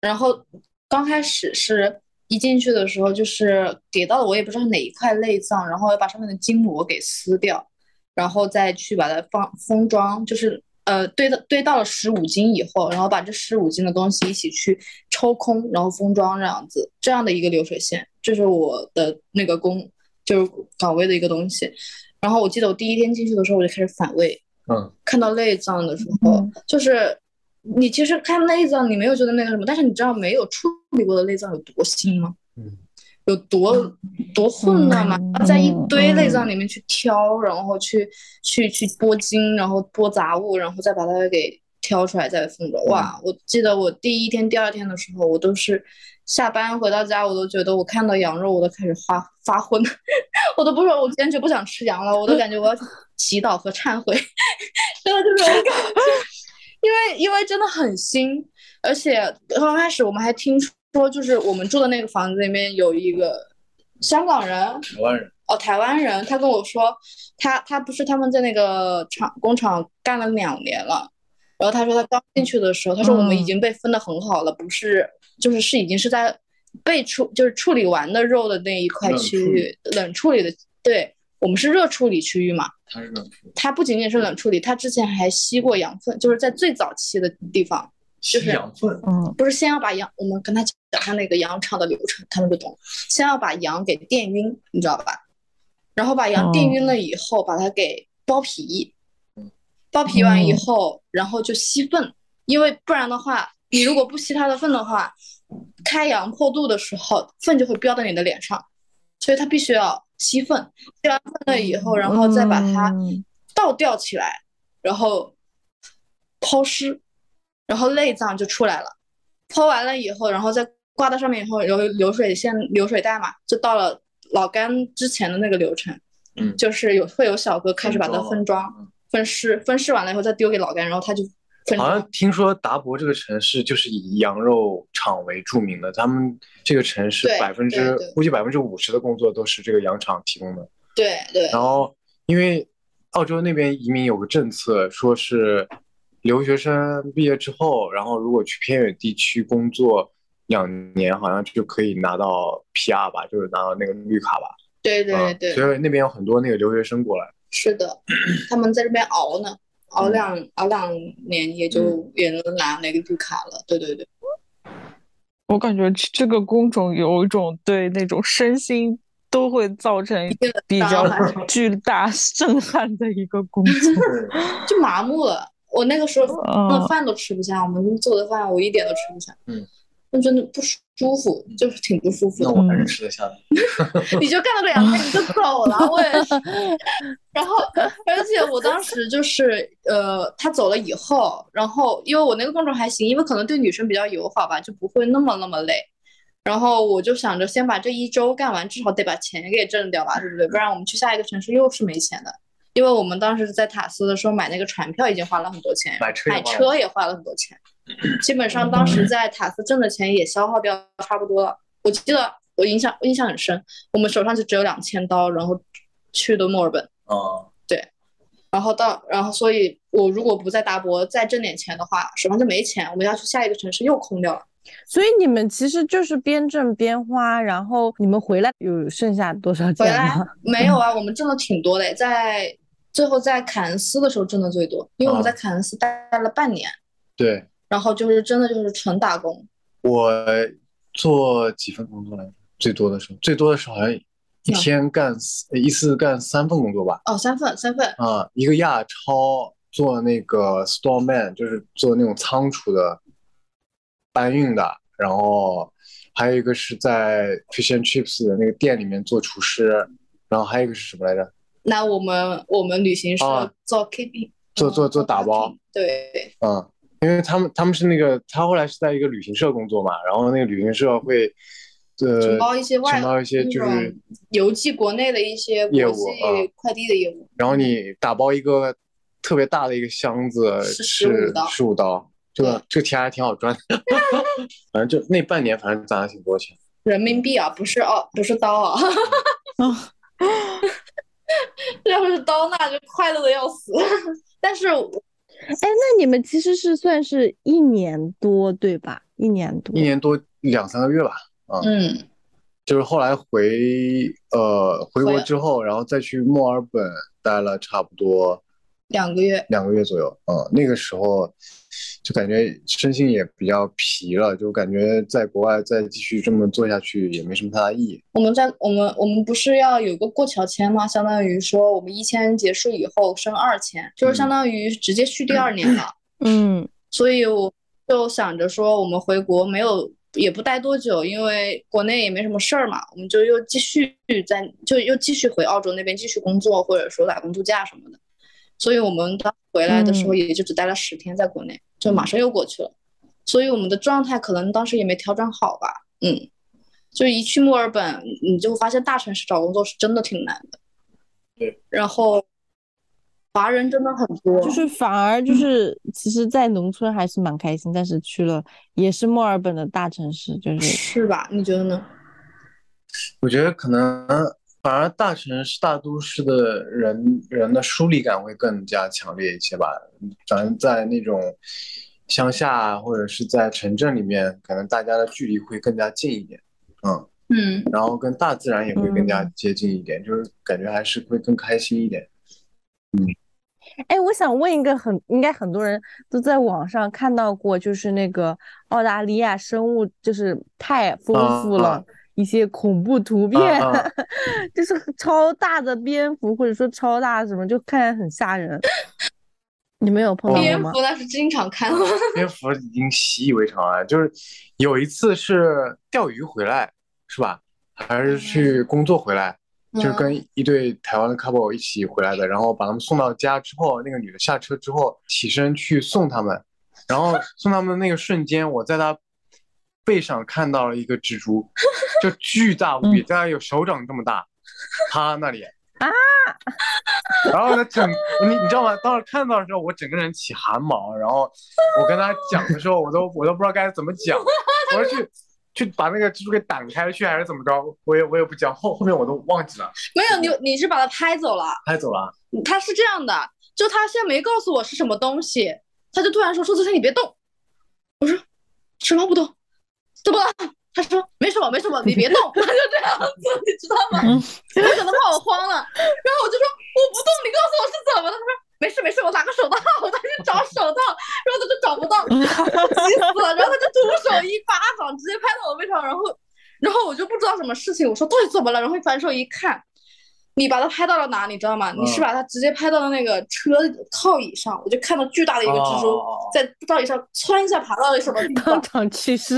然后刚开始是一进去的时候就是给到了我也不知道哪一块内脏，然后要把上面的筋膜给撕掉，然后再去把它放封装，就是呃堆到堆到了十五斤以后，然后把这十五斤的东西一起去抽空，然后封装这样子，这样的一个流水线，这是我的那个工。就是岗位的一个东西，然后我记得我第一天进去的时候，我就开始反胃。嗯，看到内脏的时候，就是你其实看内脏，你没有觉得那个什么，但是你知道没有处理过的内脏有多腥吗？嗯，有多多混乱吗？在一堆内脏里面去挑，然后去去去剥筋，然后剥杂物，然后再把它给挑出来再封着。哇，我记得我第一天、第二天的时候，我都是。下班回到家，我都觉得我看到羊肉，我都开始发发昏，我都不说，我坚决不想吃羊了，我都感觉我要祈祷和忏悔，真的就是我感觉，因为因为真的很腥，而且刚开始我们还听说，就是我们住的那个房子里面有一个香港人，台湾人，哦，台湾人，他跟我说，他他不是他们在那个厂工厂干了两年了，然后他说他刚进去的时候，他说我们已经被分的很好了，不是。就是是已经是在被处就是处理完的肉的那一块区域冷处理的，对我们是热处理区域嘛？它是冷处理，它不仅仅是冷处理，它之前还吸过羊粪，就是在最早期的地方吸羊粪，嗯，不是先要把羊，我们跟他讲下那个羊场的流程，他们就懂，先要把羊给电晕，你知道吧？然后把羊电晕了以后，把它给剥皮，剥皮完以后，然后就吸粪，因为不然的话。你如果不吸它的粪的话，开阳破肚的时候，粪就会飙到你的脸上，所以它必须要吸粪。吸完粪了以后，然后再把它倒吊起来，然后抛尸，然后内脏就出来了。抛完了以后，然后再挂到上面以后，有流水线、流水带嘛，就到了老干之前的那个流程。嗯，就是有会有小哥开始把它分装、分尸，分尸完了以后再丢给老干，然后他就。好像听说达博这个城市就是以羊肉厂为著名的，他们这个城市百分之估计百分之五十的工作都是这个羊场提供的。对对。然后，因为澳洲那边移民有个政策，说是留学生毕业之后，然后如果去偏远地区工作两年，好像就可以拿到 PR 吧，就是拿到那个绿卡吧。对对对。所以那边有很多那个留学生过来。是的，他们在这边熬呢。熬两熬两年也就也能拿那个绿卡了，对对对。我感觉这个工种有一种对那种身心都会造成比较巨大震撼的一个工作，就麻木了。我那个时候那饭都吃不下，我们做的饭我一点都吃不下。嗯，那真的不舒服，就是挺不舒服的。那我还是吃得下的。你就干了个两天你就走了，我也是。然后，而且我当时就是，呃，他走了以后，然后因为我那个工种还行，因为可能对女生比较友好吧，就不会那么那么累。然后我就想着先把这一周干完，至少得把钱给挣掉吧，对不对？不然我们去下一个城市又是没钱的。因为我们当时在塔斯的时候买那个船票已经花了很多钱，买车也买车也花了很多钱，基本上当时在塔斯挣的钱也消耗掉差不多了。我记得我印象我印象很深，我们手上就只有两千刀，然后去的墨尔本，对，然后到然后所以，我如果不在达博再挣点钱的话，手上就没钱，我们要去下一个城市又空掉了。所以你们其实就是边挣边花，然后你们回来有剩下多少回钱来吗？没有啊，我们挣的挺多的，在最后在凯恩斯的时候挣的最多，因为我们在凯恩斯待了半年，对然后就是真的就是纯打工。我做几份工作来着？最多的时候，最多的时候好像一天干四一次干三份工作吧。哦，三份三份，啊，一个亚超做那个 store man，就是做那种仓储的搬运的，然后还有一个是在 fish and chips 的那个店里面做厨师，然后还有一个是什么来着？那我们我们旅行社啊做 keeping，做做做打包，对，嗯，因为他们他们是那个他后来是在一个旅行社工作嘛，然后那个旅行社会呃承包一些外承包一些就是邮寄国内的一些业务快递的业务。然后你打包一个特别大的一个箱子是是15刀十五刀，这个这个钱还挺好赚的。反正就那半年，反正攒了挺多钱。人民币啊，不是哦，不是刀啊。要是刀，那就快乐的要死。但是我哎，那你们其实是算是一年多对吧？一年多一。年多两三个月吧，嗯，就是后来回呃回国之后，然后再去墨尔本待了差不多两个月，两个月左右。嗯，那个时候就感觉身心也比较疲了，就感觉在国外再继续这么做下去也没什么太大意义。我们在我们我们不是要有个过桥签吗？相当于说我们一签结束以后升二签，就是相当于直接续第二年了。嗯所以我就想着说，我们回国没有也不待多久，因为国内也没什么事儿嘛，我们就又继续在就又继续回澳洲那边继续工作，或者说打工度假什么的。所以我们当回来的时候也就只待了十天在国内，就马上又过去了。所以我们的状态可能当时也没调整好吧，嗯，就一去墨尔本，你就会发现大城市找工作是真的挺难的。对，然后华人真的很多，就是反而就是，其实，在农村还是蛮开心，但是去了也是墨尔本的大城市，就是是吧？你觉得呢？我觉得可能反而大城市、大都市的人人的疏离感会更加强烈一些吧。反正在那种乡下或者是在城镇里面，可能大家的距离会更加近一点，嗯，嗯。然后跟大自然也会更加嗯接近一点，就是感觉还是会更开心一点。嗯哎，我想问一个很，应该很多人都在网上看到过，就是那个澳大利亚生物，就是太丰富了啊一些恐怖图片，啊 啊就是超大的蝙蝠，或者说超大的什么，就看起来很吓人。你们有碰到过吗？蝙蝠那是经常看到，蝙蝠已经习以为常了，就是有一次是钓鱼回来，是吧？还是去工作回来？就是跟一对台湾的 couple 一起回来的，然后把他们送到家之后，那个女的下车之后起身去送他们，然后送他们的那个瞬间，我在她背上看到了一个蜘蛛，就巨大无比，大概有手掌这么大，她那里啊，然后呢，整你你知道吗？当时看到的时候，我整个人起汗毛，然后我跟他讲的时候，我都我都不知道该怎么讲，我说去。去把那个蜘蛛给挡开去，还是怎么着？我也我也不讲，后后面我都忘记了，没有你，你是把它拍走了。拍走了。他是这样的，就他先没告诉我是什么东西，他就突然说：“说这些你别动。”我说：“什么不动？怎么了？”他说：“没什么，没什么，你别动。”他就这样子，你知道吗？他可能怕我慌了，然后我就说：“我不动，你告诉我是怎么了？”他说：“没事没事，我拿个手套，我再去找手套。”然后他就找不到，急死了。然后他就徒手一巴掌直接拍到我背上，然后，然后我就不知道什么事情，我说到底怎么了？然后反手一看，你把它拍到了哪，你知道吗？你是把它直接拍到了那个车靠椅上，我就看到巨大的一个蜘蛛在靠椅上窜一下爬到了什么地方，当场去世，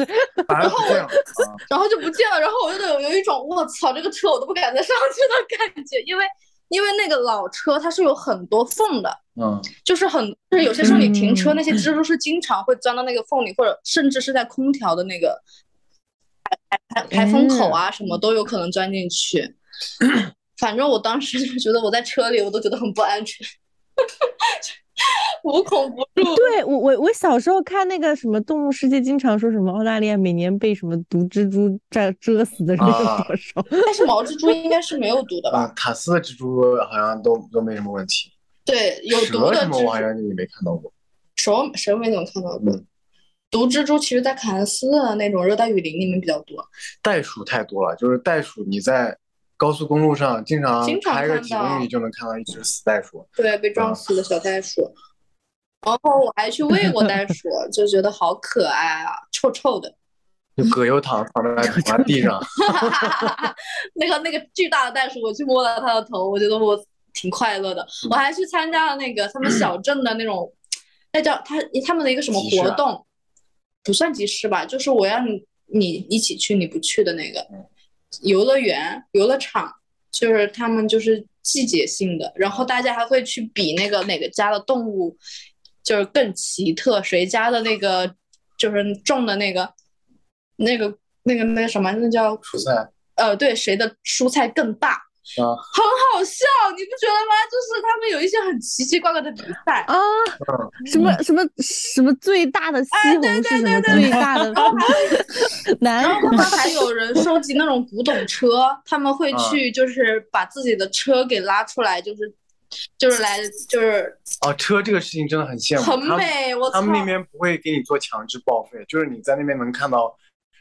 然后 然后就不见了，然后我就有有一种我操，这个车我都不敢再上去的感觉，因为因为那个老车它是有很多缝的，嗯，就是很就是有些时候你停车那些蜘蛛是经常会钻到那个缝里，或者甚至是在空调的那个排排排排风口啊什么都有可能钻进去。反正我当时就觉得我在车里，我都觉得很不安全，无孔不入。对我，我我小时候看那个什么《动物世界》，经常说什么澳大利亚每年被什么毒蜘蛛蛰蛰死的人有多少？但是毛蜘蛛应该是没有毒的吧？卡斯的蜘蛛好像都都没什么问题。对，有毒的什么我好像也没看到过。蛇蛇没怎么看到过。毒蜘蛛其实，在凯恩斯的那种热带雨林里面比较多。袋鼠太多了，就是袋鼠你在。高速公路上经常开个几公里就能看到一只死袋鼠，对，被撞死的小袋鼠。然后我还去喂过袋鼠，就觉得好可爱啊，臭臭的，就葛优躺躺在 地上。那个那个巨大的袋鼠，我去摸了它的头，我觉得我挺快乐的。我还去参加了那个他们小 镇的那种，那叫他他们的一个什么活动，不算集市吧，就是我让你你一起去，你不去的那个。游乐园、游乐场，就是他们就是季节性的，然后大家还会去比那个哪个家的动物就是更奇特，谁家的那个就是种的那个那个那个那个什么，那叫蔬菜，呃，对，谁的蔬菜更大。啊，很好笑，你不觉得吗？就是他们有一些很奇奇怪怪的比赛。啊，什么什么什么最大的西红柿，什么最大的，然后他们还有人收集那种古董车，他们会去就是把自己的车给拉出来，就是就是来就是哦，车这个事情真的很羡慕，很美，我他们那边不会给你做强制报废，就是你在那边能看到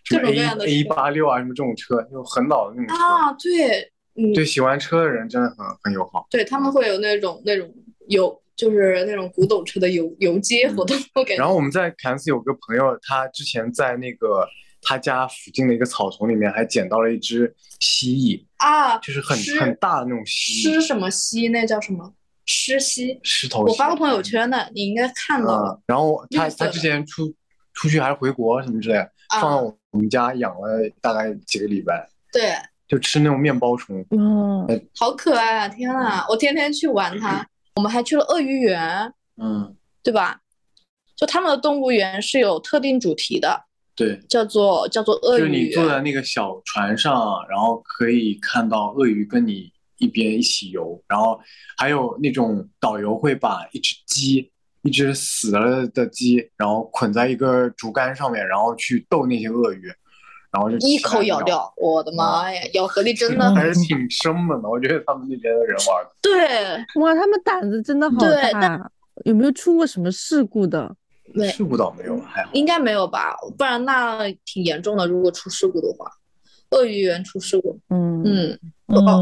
各种各样的 A 八六啊什么这种车，就很老的那种车。啊，对。对喜欢车的人真的很很友好，对他们会有那种那种游，就是那种古董车的游游街活动。然后我们在凯恩斯有个朋友，他之前在那个他家附近的一个草丛里面还捡到了一只蜥蜴啊，就是很很大的那种蜥，狮什么蜥？那叫什么？狮蜥？我发过朋友圈的，你应该看到了。然后他他之前出出去还是回国什么之类，放到我们家养了大概几个礼拜。对。就吃那种面包虫，嗯，好可爱啊！天呐，我天天去玩它。我们还去了鳄鱼园，嗯，对吧？就他们的动物园是有特定主题的，对，叫做叫做鳄鱼。就是你坐在那个小船上，然后可以看到鳄鱼跟你一边一起游，然后还有那种导游会把一只鸡，一只死了的鸡，然后捆在一个竹竿上面，然后去逗那些鳄鱼。然后就一口咬掉，我的妈呀，咬合力真的还是挺生猛的。我觉得他们那边的人玩的，对，哇，他们胆子真的好大。有没有出过什么事故的？没，事故倒没有，还好。应该没有吧？不然那挺严重的。如果出事故的话，鳄鱼园出事故，嗯嗯，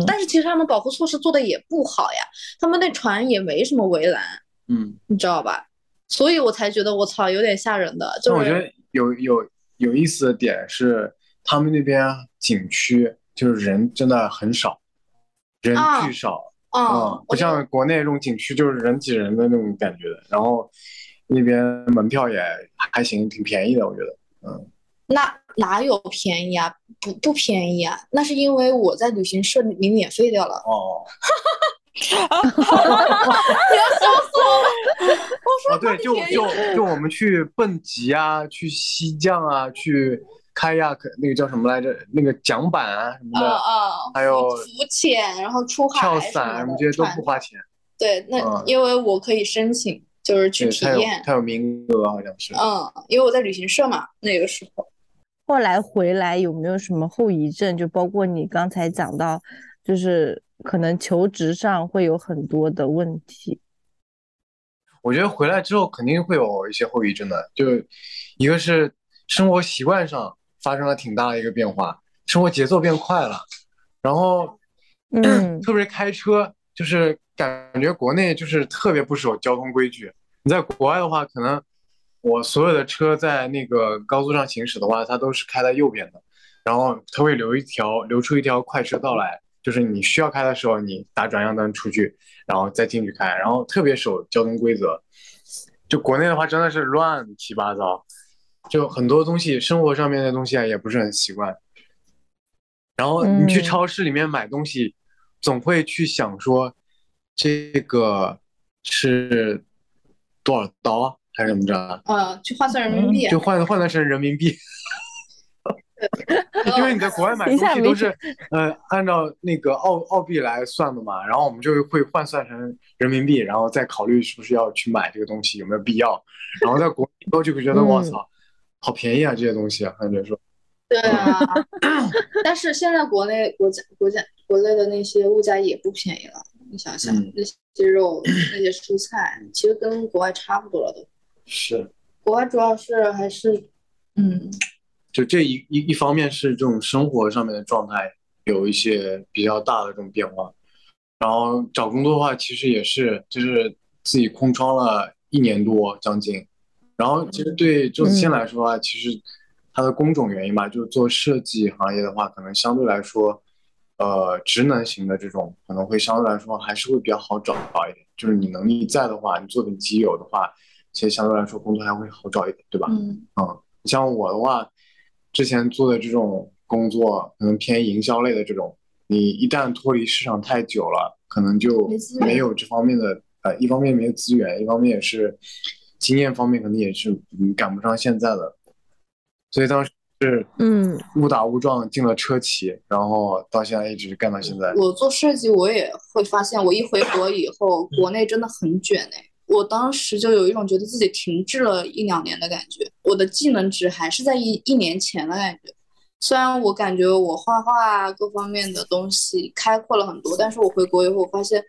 但是其实他们保护措施做的也不好呀。他们那船也没什么围栏，嗯，你知道吧？所以我才觉得我操，有点吓人的。就我觉得有有。有意思的点是，他们那边景区就是人真的很少，人巨少，嗯，不像国内这种景区就是人挤人的那种感觉的。然后那边门票也还行，挺便宜的，我觉得，嗯。那哪有便宜啊？不不便宜啊！那是因为我在旅行社里免费掉了。哦。哈哈哈！你要笑死我了！我说对，就就就我们去蹦极啊，去西藏啊，去开亚克那个叫什么来着？那个桨板啊什么的，还有浮潜，然后出海、跳伞什么这些都不花钱。对，那因为我可以申请，就是去体验。它有名额好像是。嗯，因为我在旅行社嘛，那个时候。后来回来有没有什么后遗症？就包括你刚才讲到，就是。可能求职上会有很多的问题。我觉得回来之后肯定会有一些后遗症的，就一个是生活习惯上发生了挺大的一个变化，生活节奏变快了，然后，嗯，特别开车就是感觉国内就是特别不守交通规矩。你在国外的话，可能我所有的车在那个高速上行驶的话，它都是开在右边的，然后它会留一条留出一条快车道来。就是你需要开的时候，你打转向灯出去，然后再进去开，然后特别守交通规则。就国内的话，真的是乱七八糟，就很多东西，生活上面的东西啊，也不是很习惯。然后你去超市里面买东西，总会去想说，这个是多少刀还是怎么着？呃，去换算人民币，就换换算成人民币。因为你在国外买东西都是，呃，按照那个澳澳币来算的嘛，然后我们就会换算成人民币，然后再考虑是不是要去买这个东西有没有必要。然后在国内就会觉得，我操，好便宜啊这些东西啊，感觉说。对啊，但是现在国内国家国家国内的那些物价也不便宜了，你想想那些肉那些蔬菜，其实跟国外差不多了都。是。国外主要是还是，嗯。就这一一一方面是这种生活上面的状态有一些比较大的这种变化，然后找工作的话，其实也是就是自己空窗了一年多将近，然后其实对周子欣来说的话，其实他的工种原因吧，就是做设计行业的话，可能相对来说，呃，职能型的这种可能会相对来说还是会比较好找一点，就是你能力在的话，你作品集有的话，其实相对来说工作还会好找一点，对吧？嗯，嗯，像我的话。之前做的这种工作，可能偏营销类的这种，你一旦脱离市场太久了，可能就没有这方面的，呃，一方面没有资源，一方面也是经验方面可能也是赶不上现在的，所以当时是嗯误打误撞进了车企，然后到现在一直干到现在。我做设计，我也会发现，我一回国以后，国内真的很卷哎。我当时就有一种觉得自己停滞了一两年的感觉，我的技能值还是在一一年前的感觉。虽然我感觉我画画各方面的东西开阔了很多，但是我回国以后，我发现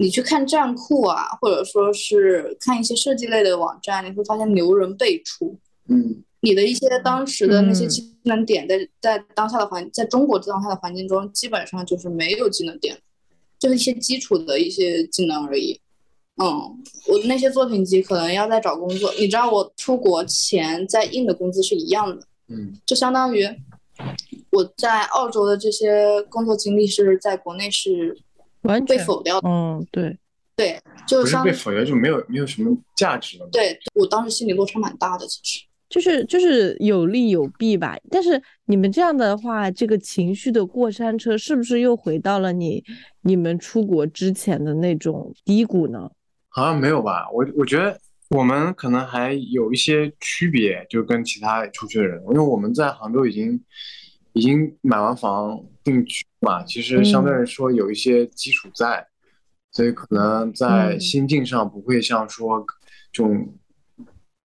你去看站酷啊，或者说是看一些设计类的网站，你会发现牛人辈出。嗯，你的一些当时的那些技能点，在在当下的环，在中国当下的环境中，基本上就是没有技能点，就是一些基础的一些技能而已。嗯，我那些作品集可能要在找工作。你知道我出国前在印的工资是一样的，嗯，就相当于我在澳洲的这些工作经历是在国内是完全被否掉。嗯，对，对，就是被否掉就没有没有什么价值了。对我当时心理落差蛮大的，其实就是就是有利有弊吧。但是你们这样的话，这个情绪的过山车是不是又回到了你你们出国之前的那种低谷呢？好像没有吧，我我觉得我们可能还有一些区别，就跟其他出去的人，因为我们在杭州已经已经买完房定居嘛，其实相对来说有一些基础在，所以可能在心境上不会像说这种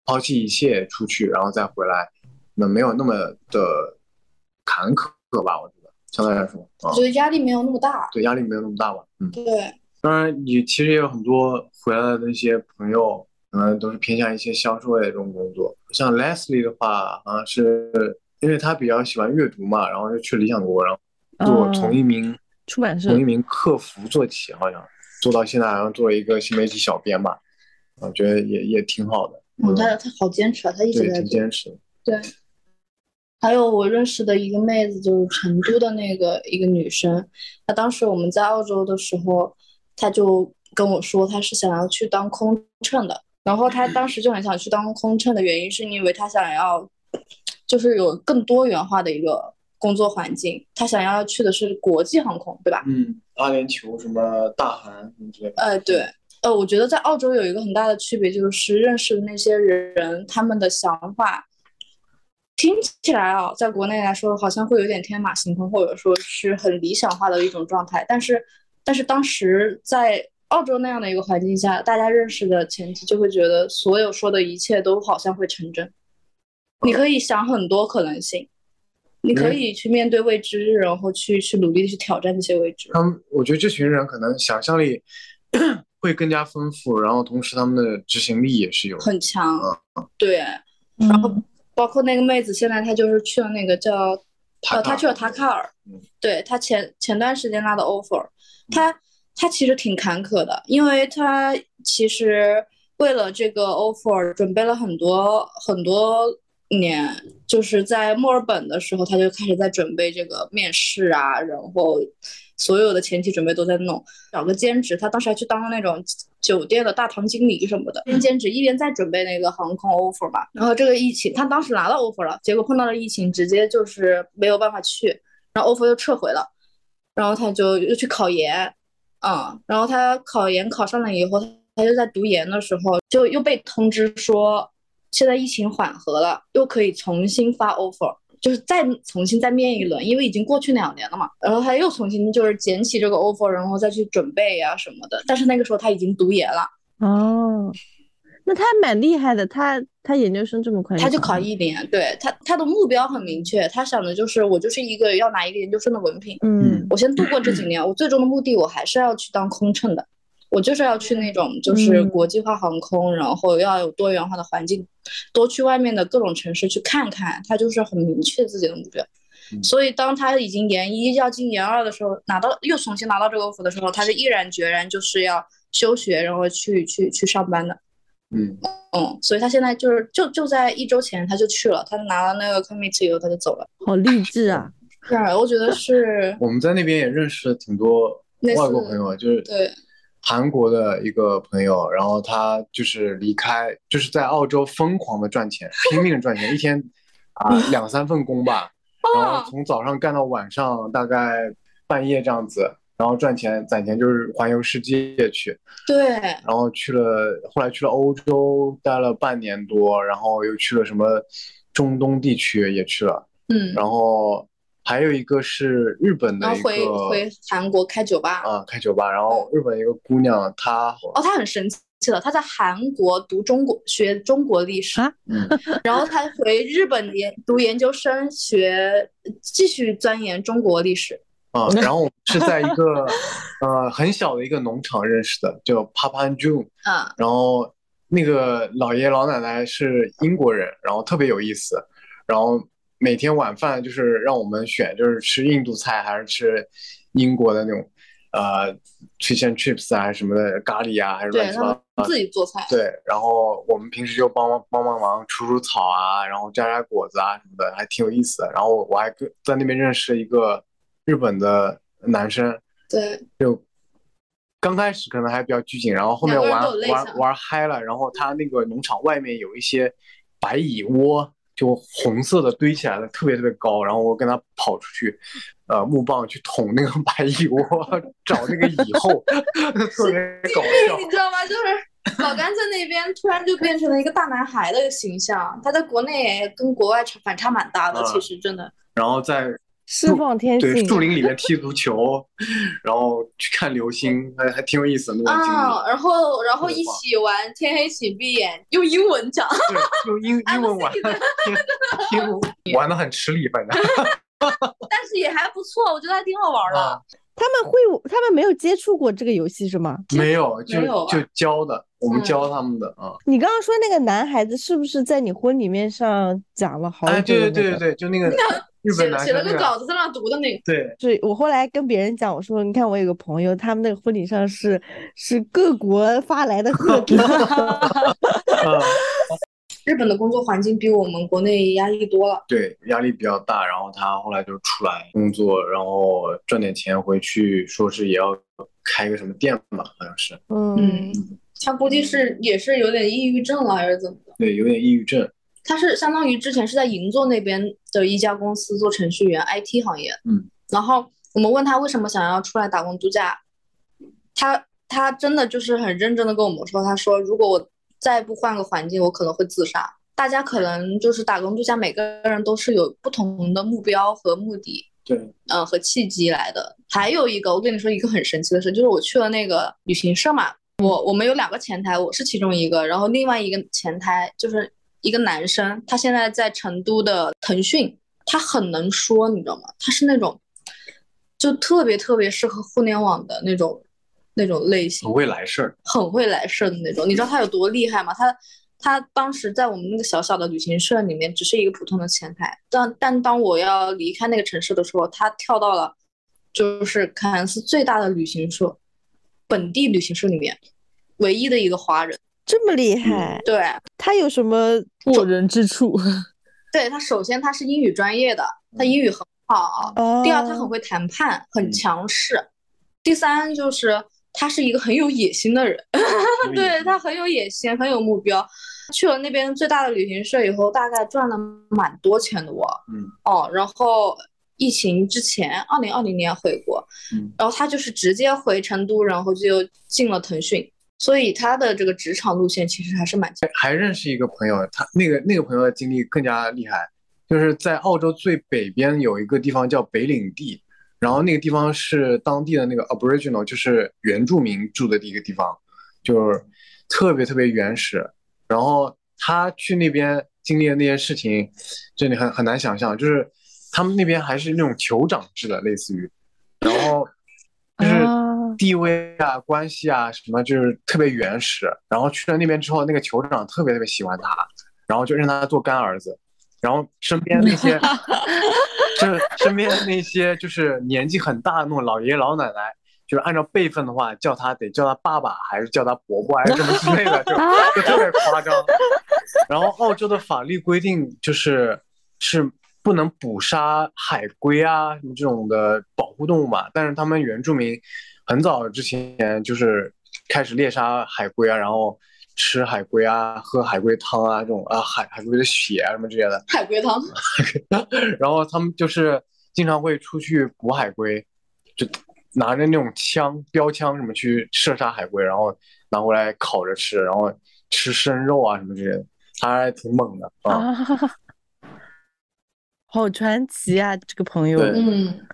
抛弃一切出去然后再回来，那没有那么的坎坷吧，我觉得相对来说，我觉得压力没有那么大，对，压力没有那么大吧，嗯，对。当然，你其实也有很多回来的那些朋友，可能都是偏向一些销售类这种工作。像 Leslie 的话，好像是因为他比较喜欢阅读嘛，然后就去理想国，然后做从一名出版社，从一名客服做起，好像做到现在好像做了一个新媒体小编吧，我觉得也也挺好的。嗯，他他好坚持啊，他一直在挺坚持。对。还有我认识的一个妹子，就是成都的那个一个女生，她当时我们在澳洲的时候。她就跟我说，她是想要去当空乘的。然后她当时就很想去当空乘的原因，是因为她想要，就是有更多元化的一个工作环境。他想要去的是国际航空，对吧？嗯，阿联酋什么大韩什么之类的。哎，对，呃，我觉得在澳洲有一个很大的区别，就是认识的那些人，他们的想法听起来啊，在国内来说好像会有点天马行空，或者说是很理想化的一种状态，但是。但是当时在澳洲那样的一个环境下，大家认识的前提就会觉得所有说的一切都好像会成真。你可以想很多可能性，你可以去面对未知，然后去去努力去挑战这些未知。他们，我觉得这群人可能想象力 会更加丰富，然后同时他们的执行力也是有很强。对，然后包括那个妹子，现在她就是去了那个叫呃，她去了塔卡尔。对她前前段时间拉的 offer。她她其实挺坎坷的，因为她其实为了这个 offer 准备了很多很多年，就是在墨尔本的时候他就开始在准备这个面试啊，然后所有的前期准备都在弄，找个兼职，他当时还去当了那种酒店的大堂经理什么的，边兼职一边在准备那个航空 offer 嘛。然后这个疫情，他当时拿到 offer 了，结果碰到了疫情，直接就是没有办法去，然后 offer 又撤回了，然后他就又去考研，啊，然后他考研考上了以后，他就在读研的时候就又被通知说，现在疫情缓和了，又可以重新发 offer。就是再重新再面一轮，因为已经过去两年了嘛，然后他又重新就是捡起这个 offer，然后再去准备呀什么的。但是那个时候他已经读研了。哦，那他蛮厉害的，他他研究生这么快，他就考一年。对他他的目标很明确，他想的就是我就是一个要拿一个研究生的文凭。嗯，我先度过这几年，我最终的目的我还是要去当空乘的。我就是要去那种就是国际化航空，然后要有多元化的环境，多去外面的各种城市去看看。他就是很明确自己的目标，所以当他已经研一要进研二的时候，拿到又重新拿到这个 offer 的时候，他是毅然决然就是要休学，然后去去去上班的。嗯嗯，所以他现在就是就就在一周前他就去了，他拿了那个 commit 以后他就走了。好励志啊！是，我觉得是。我们在那边也认识了挺多外国朋友，就是对。韩国的一个朋友，然后他就是离开，就是在澳洲疯狂的赚钱，拼命赚钱，一天啊 两三份工吧，然后从早上干到晚上，大概半夜这样子，然后赚钱攒钱就是环游世界去。对。然后去了，后来去了欧洲待了半年多，然后又去了什么中东地区也去了。嗯。然后。还有一个是日本的一个，回回韩国开酒吧啊，开酒吧。然后日本一个姑娘，她哦，她很神奇的，她在韩国读中国学中国历史，嗯，然后她回日本研读研究生，学继续钻研中国历史啊。然后是在一个呃很小的一个农场认识的，叫 Papa June 啊。然后那个老爷老奶奶是英国人，然后特别有意思，然后。每天晚饭就是让我们选，就是吃印度菜还是吃英国的那种，呃，fish and chips 啊什么的咖喱啊，还是乱七八糟自己做菜。对，然后我们平时就帮帮帮帮忙除除草啊，然后摘摘果子啊什么的，还挺有意思的。然后我还跟在那边认识一个日本的男生，对，就刚开始可能还比较拘谨，然后后面玩玩玩嗨了，然后他那个农场外面有一些白蚁窝。就红色的堆起来的特别特别高，然后我跟他跑出去，呃，木棒去捅那个白蚁窝，找那个蚁后，特别搞笑。你知道吗？就是老甘在那边突然就变成了一个大男孩的形象，他在国内跟国外反差蛮大的，其实真的。然后在。释放天性，对，树林里面 踢足球，然后去看流星，还还挺有意思的那种经历。啊，然后然后一起玩天黑请闭眼，用英文讲，对，用英英文玩，英文玩的 很吃力，反正。但是也还不错，我觉得还挺好玩的。他们会，他们没有接触过这个游戏是吗？没有，就就教的，我们教他们的啊。你刚刚说那个男孩子是不是在你婚礼面上讲了好久？哎，对对对对对，就那个。写写了个稿子在那读的那个，对，是我后来跟别人讲，我说你看我有个朋友，他们那个婚礼上是是各国发来的贺 电。日本的工作环境比我们国内压力多了，对，压力比较大。然后他后来就出来工作，然后赚点钱回去，说是也要开个什么店吧，好像是。嗯，他估计是也是有点抑郁症了，还是怎么的？对，有点抑郁症。他是相当于之前是在银座那边的一家公司做程序员，IT 行业。嗯，然后我们问他为什么想要出来打工度假，他他真的就是很认真的跟我们说，他说如果我再不换个环境，我可能会自杀。大家可能就是打工度假，每个人都是有不同的目标和目的，对，嗯，和契机来的。还有一个，我跟你说一个很神奇的事，就是我去了那个旅行社嘛，我我们有两个前台，我是其中一个，然后另外一个前台就是。一个男生，他现在在成都的腾讯，他很能说，你知道吗？他是那种，就特别特别适合互联网的那种，那种类型，很会来事儿，很会来事儿的那种。你知道他有多厉害吗？他他当时在我们那个小小的旅行社里面，只是一个普通的前台，但但当我要离开那个城市的时候，他跳到了，就是凯恩斯最大的旅行社，本地旅行社里面唯一的一个华人。这么厉害，对他有什么过人之处？对他，首先他是英语专业的，他英语很好。哦第二，他很会谈判，很强势。第三就是他是一个很有野心的人，对他很有野心，很有目标。去了那边最大的旅行社以后，大概赚了蛮多钱的我。嗯。哦，然后疫情之前，二零二零年回国，嗯，然后他就是直接回成都，然后就进了腾讯，所以他的这个职场路线其实还是蛮。还认识一个朋友，他那个那个朋友的经历更加厉害，就是在澳洲最北边有一个地方叫北领地，然后那个地方是当地的那个 Aboriginal，就是原住民住的一个地方，就是特别特别原始。然后他去那边经历的那些事情，真的很很难想象。就是他们那边还是那种酋长制的，类似于，然后就是地位啊、关系啊什么，就是特别原始。然后去了那边之后，那个酋长特别特别喜欢他，然后就认他做干儿子。然后身边那些，就是身边那些就是年纪很大的那种老爷爷老奶奶。就是按照辈分的话，叫他得叫他爸爸，还是叫他伯伯，还是什么之类的，就就特别夸张。然后澳洲的法律规定就是是不能捕杀海龟啊什么这种的保护动物嘛，但是他们原住民很早之前就是开始猎杀海龟啊，然后吃海龟啊，喝海龟汤啊这种啊海海龟的血啊什么之类的。海龟汤。然后他们就是经常会出去捕海龟，就。拿着那种枪标枪什么去射杀海龟，然后拿回来烤着吃，然后吃生肉啊什么之类的，还挺猛的啊！好传奇啊，这个朋友。嗯，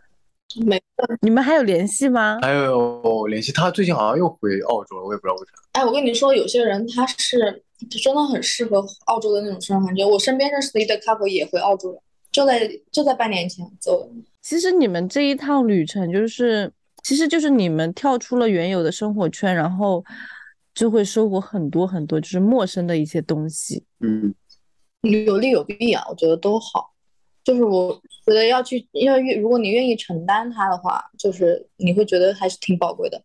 没。你们还有联系吗？还有联系，他最近好像又回澳洲了，我也不知道为啥。哎，我跟你说，有些人他是真的很适合澳洲的那种生活环境。我身边认识的一对 couple 也回澳洲了，就在就在半年前走了。其实你们这一趟旅程就是。其实就是你们跳出了原有的生活圈，然后就会收获很多很多就是陌生的一些东西。嗯，有利有弊啊，我觉得都好。就是我觉得要去，因为如果你愿意承担它的话，就是你会觉得还是挺宝贵的。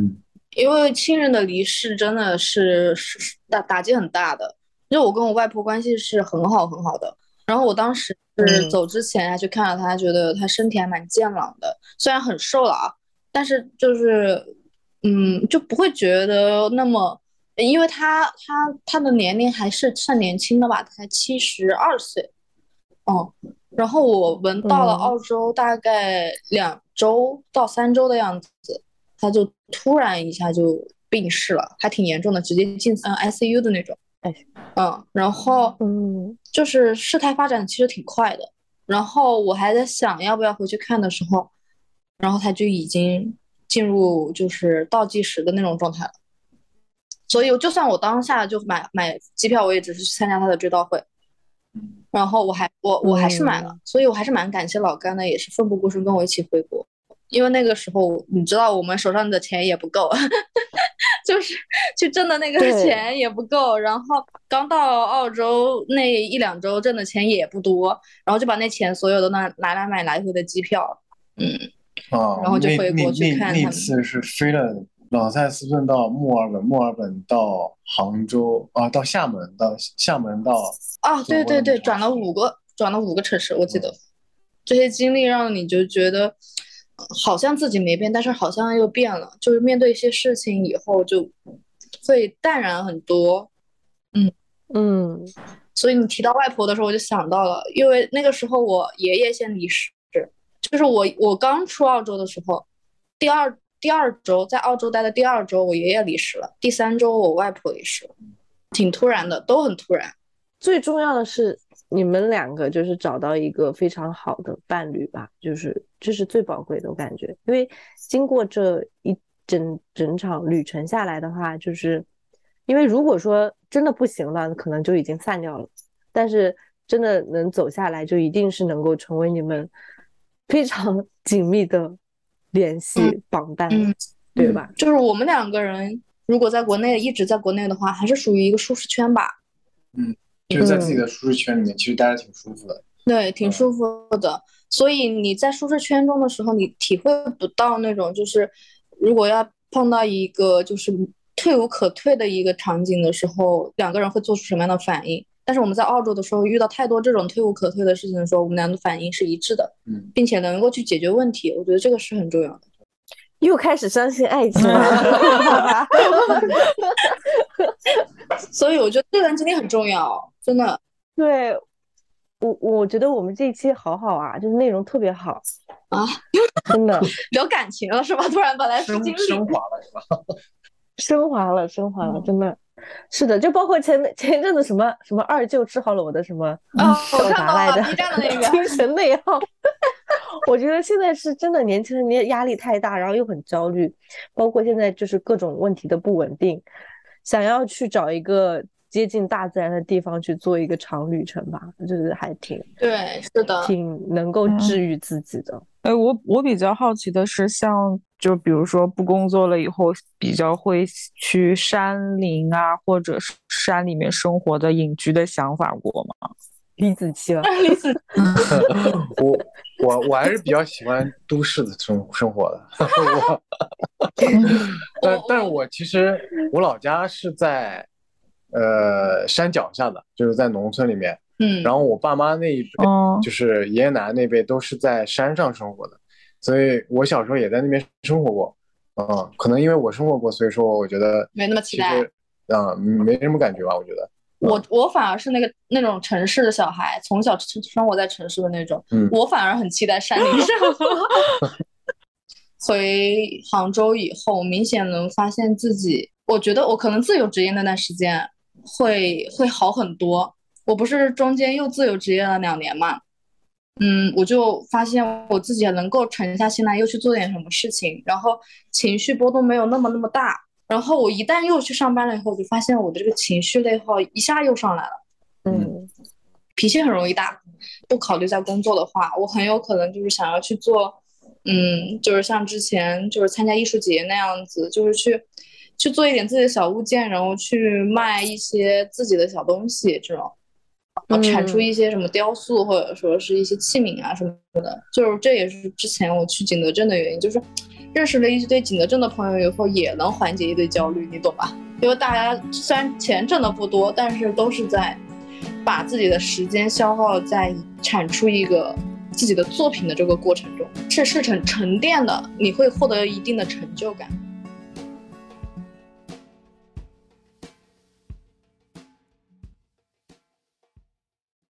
嗯，因为亲人的离世真的是是打打击很大的。因为我跟我外婆关系是很好很好的，然后我当时。是走之前还去看了他，觉得她身体还蛮健朗的，虽然很瘦了啊，但是就是，嗯，就不会觉得那么，因为她她她的年龄还是算年轻的吧，才七十二岁，哦，然后我们到了澳洲大概两周到三周的样子，他就突然一下就病逝了，还挺严重的，直接进嗯 ICU 的那种。嗯，然后嗯，就是事态发展其实挺快的。然后我还在想要不要回去看的时候，然后他就已经进入就是倒计时的那种状态了。所以就算我当下就买买机票，我也只是去参加他的追悼会。然后我还我我还是买了，所以我还是蛮感谢老干的，也是奋不顾身跟我一起回国。因为那个时候你知道我们手上的钱也不够。就是去挣的那个钱也不够，然后刚到澳洲那一两周挣的钱也不多，然后就把那钱所有的拿拿来买来回的机票，嗯，啊，然后就回国去看他们。那次是飞了朗塞斯顿到墨尔本，墨尔本到杭州啊，到厦门，到厦门到啊，对对对，转了五个转了五个城市，我记得这些经历让你就觉得。好像自己没变，但是好像又变了。就是面对一些事情以后，就会淡然很多。嗯嗯。所以你提到外婆的时候，我就想到了，因为那个时候我爷爷先离世，就是我我刚出澳洲的时候，第二第二周在澳洲待的第二周，我爷爷离世了，第三周我外婆离世了，挺突然的，都很突然。最重要的是。你们两个就是找到一个非常好的伴侣吧，就是这是最宝贵的，我感觉，因为经过这一整整场旅程下来的话，就是因为如果说真的不行了，可能就已经散掉了，但是真的能走下来，就一定是能够成为你们非常 紧密的联系绑带，对吧？就是我们两个人如果在国内一直在国内的话，还是属于一个舒适圈吧，嗯。就是在自己的舒适圈里面，其实待着挺舒服的。对，挺舒服的。所以你在舒适圈中的时候，你体会不到那种就是，如果要碰到一个就是退无可退的一个场景的时候，两个人会做出什么样的反应？但是我们在澳洲的时候遇到太多这种退无可退的事情的时候，我们俩的反应是一致的，嗯，并且能够去解决问题。我觉得这个是很重要的。又开始相信爱情了。所以我觉得这段经历很重要，真的。对，我我觉得我们这一期好好啊，就是内容特别好啊，真的 聊感情了是吧？突然把来升升华了是吧？升华了，升华了，真的是的，就包括前前一阵子什么什么二舅治好了我的什么啊，我看到了 B 站的那个精神内耗。我觉得现在是真的，年轻人压压力太大，然后又很焦虑，包括现在就是各种问题的不稳定，想要去找一个接近大自然的地方去做一个长旅程吧，就是还挺对，是的，挺能够治愈自己的。哎，我我比较好奇的是，像就比如说不工作了以后，比较会去山林啊，或者是山里面生活的隐居的想法过吗？李子柒了，李子，我我我还是比较喜欢都市的生生活的。我，但但是我其实我老家是在呃山脚下的，就是在农村里面。嗯。然后我爸妈那一辈，就是爷爷奶奶那辈都是在山上生活的，所以我小时候也在那边生活过。嗯，可能因为我生活过，所以说我觉得没那么期待。嗯，没什么感觉吧？我觉得。我我反而是那个那种城市的小孩，从小生活在城市的那种。嗯，我反而很期待山林生活。回杭州以后，明显能发现自己，我觉得我可能自由职业那段时间会会好很多。我不是中间又自由职业了两年嘛，嗯，我就发现我自己能够沉下心来，又去做点什么事情，然后情绪波动没有那么那么大。然后我一旦又去上班了以后，我就发现我的这个情绪内耗一下又上来了，嗯，脾气很容易大。不考虑在工作的话，我很有可能就是想要去做，嗯，就是像之前就是参加艺术节那样子，就是去去做一点自己的小物件，然后去卖一些自己的小东西这种，然后产出一些什么雕塑或者说是一些器皿啊什么的。就是这也是之前我去景德镇的原因，就是。认识了一堆景德镇的朋友以后，也能缓解一堆焦虑，你懂吧？因为大家虽然钱挣的不多，但是都是在把自己的时间消耗在产出一个自己的作品的这个过程中，是是沉沉淀的，你会获得一定的成就感。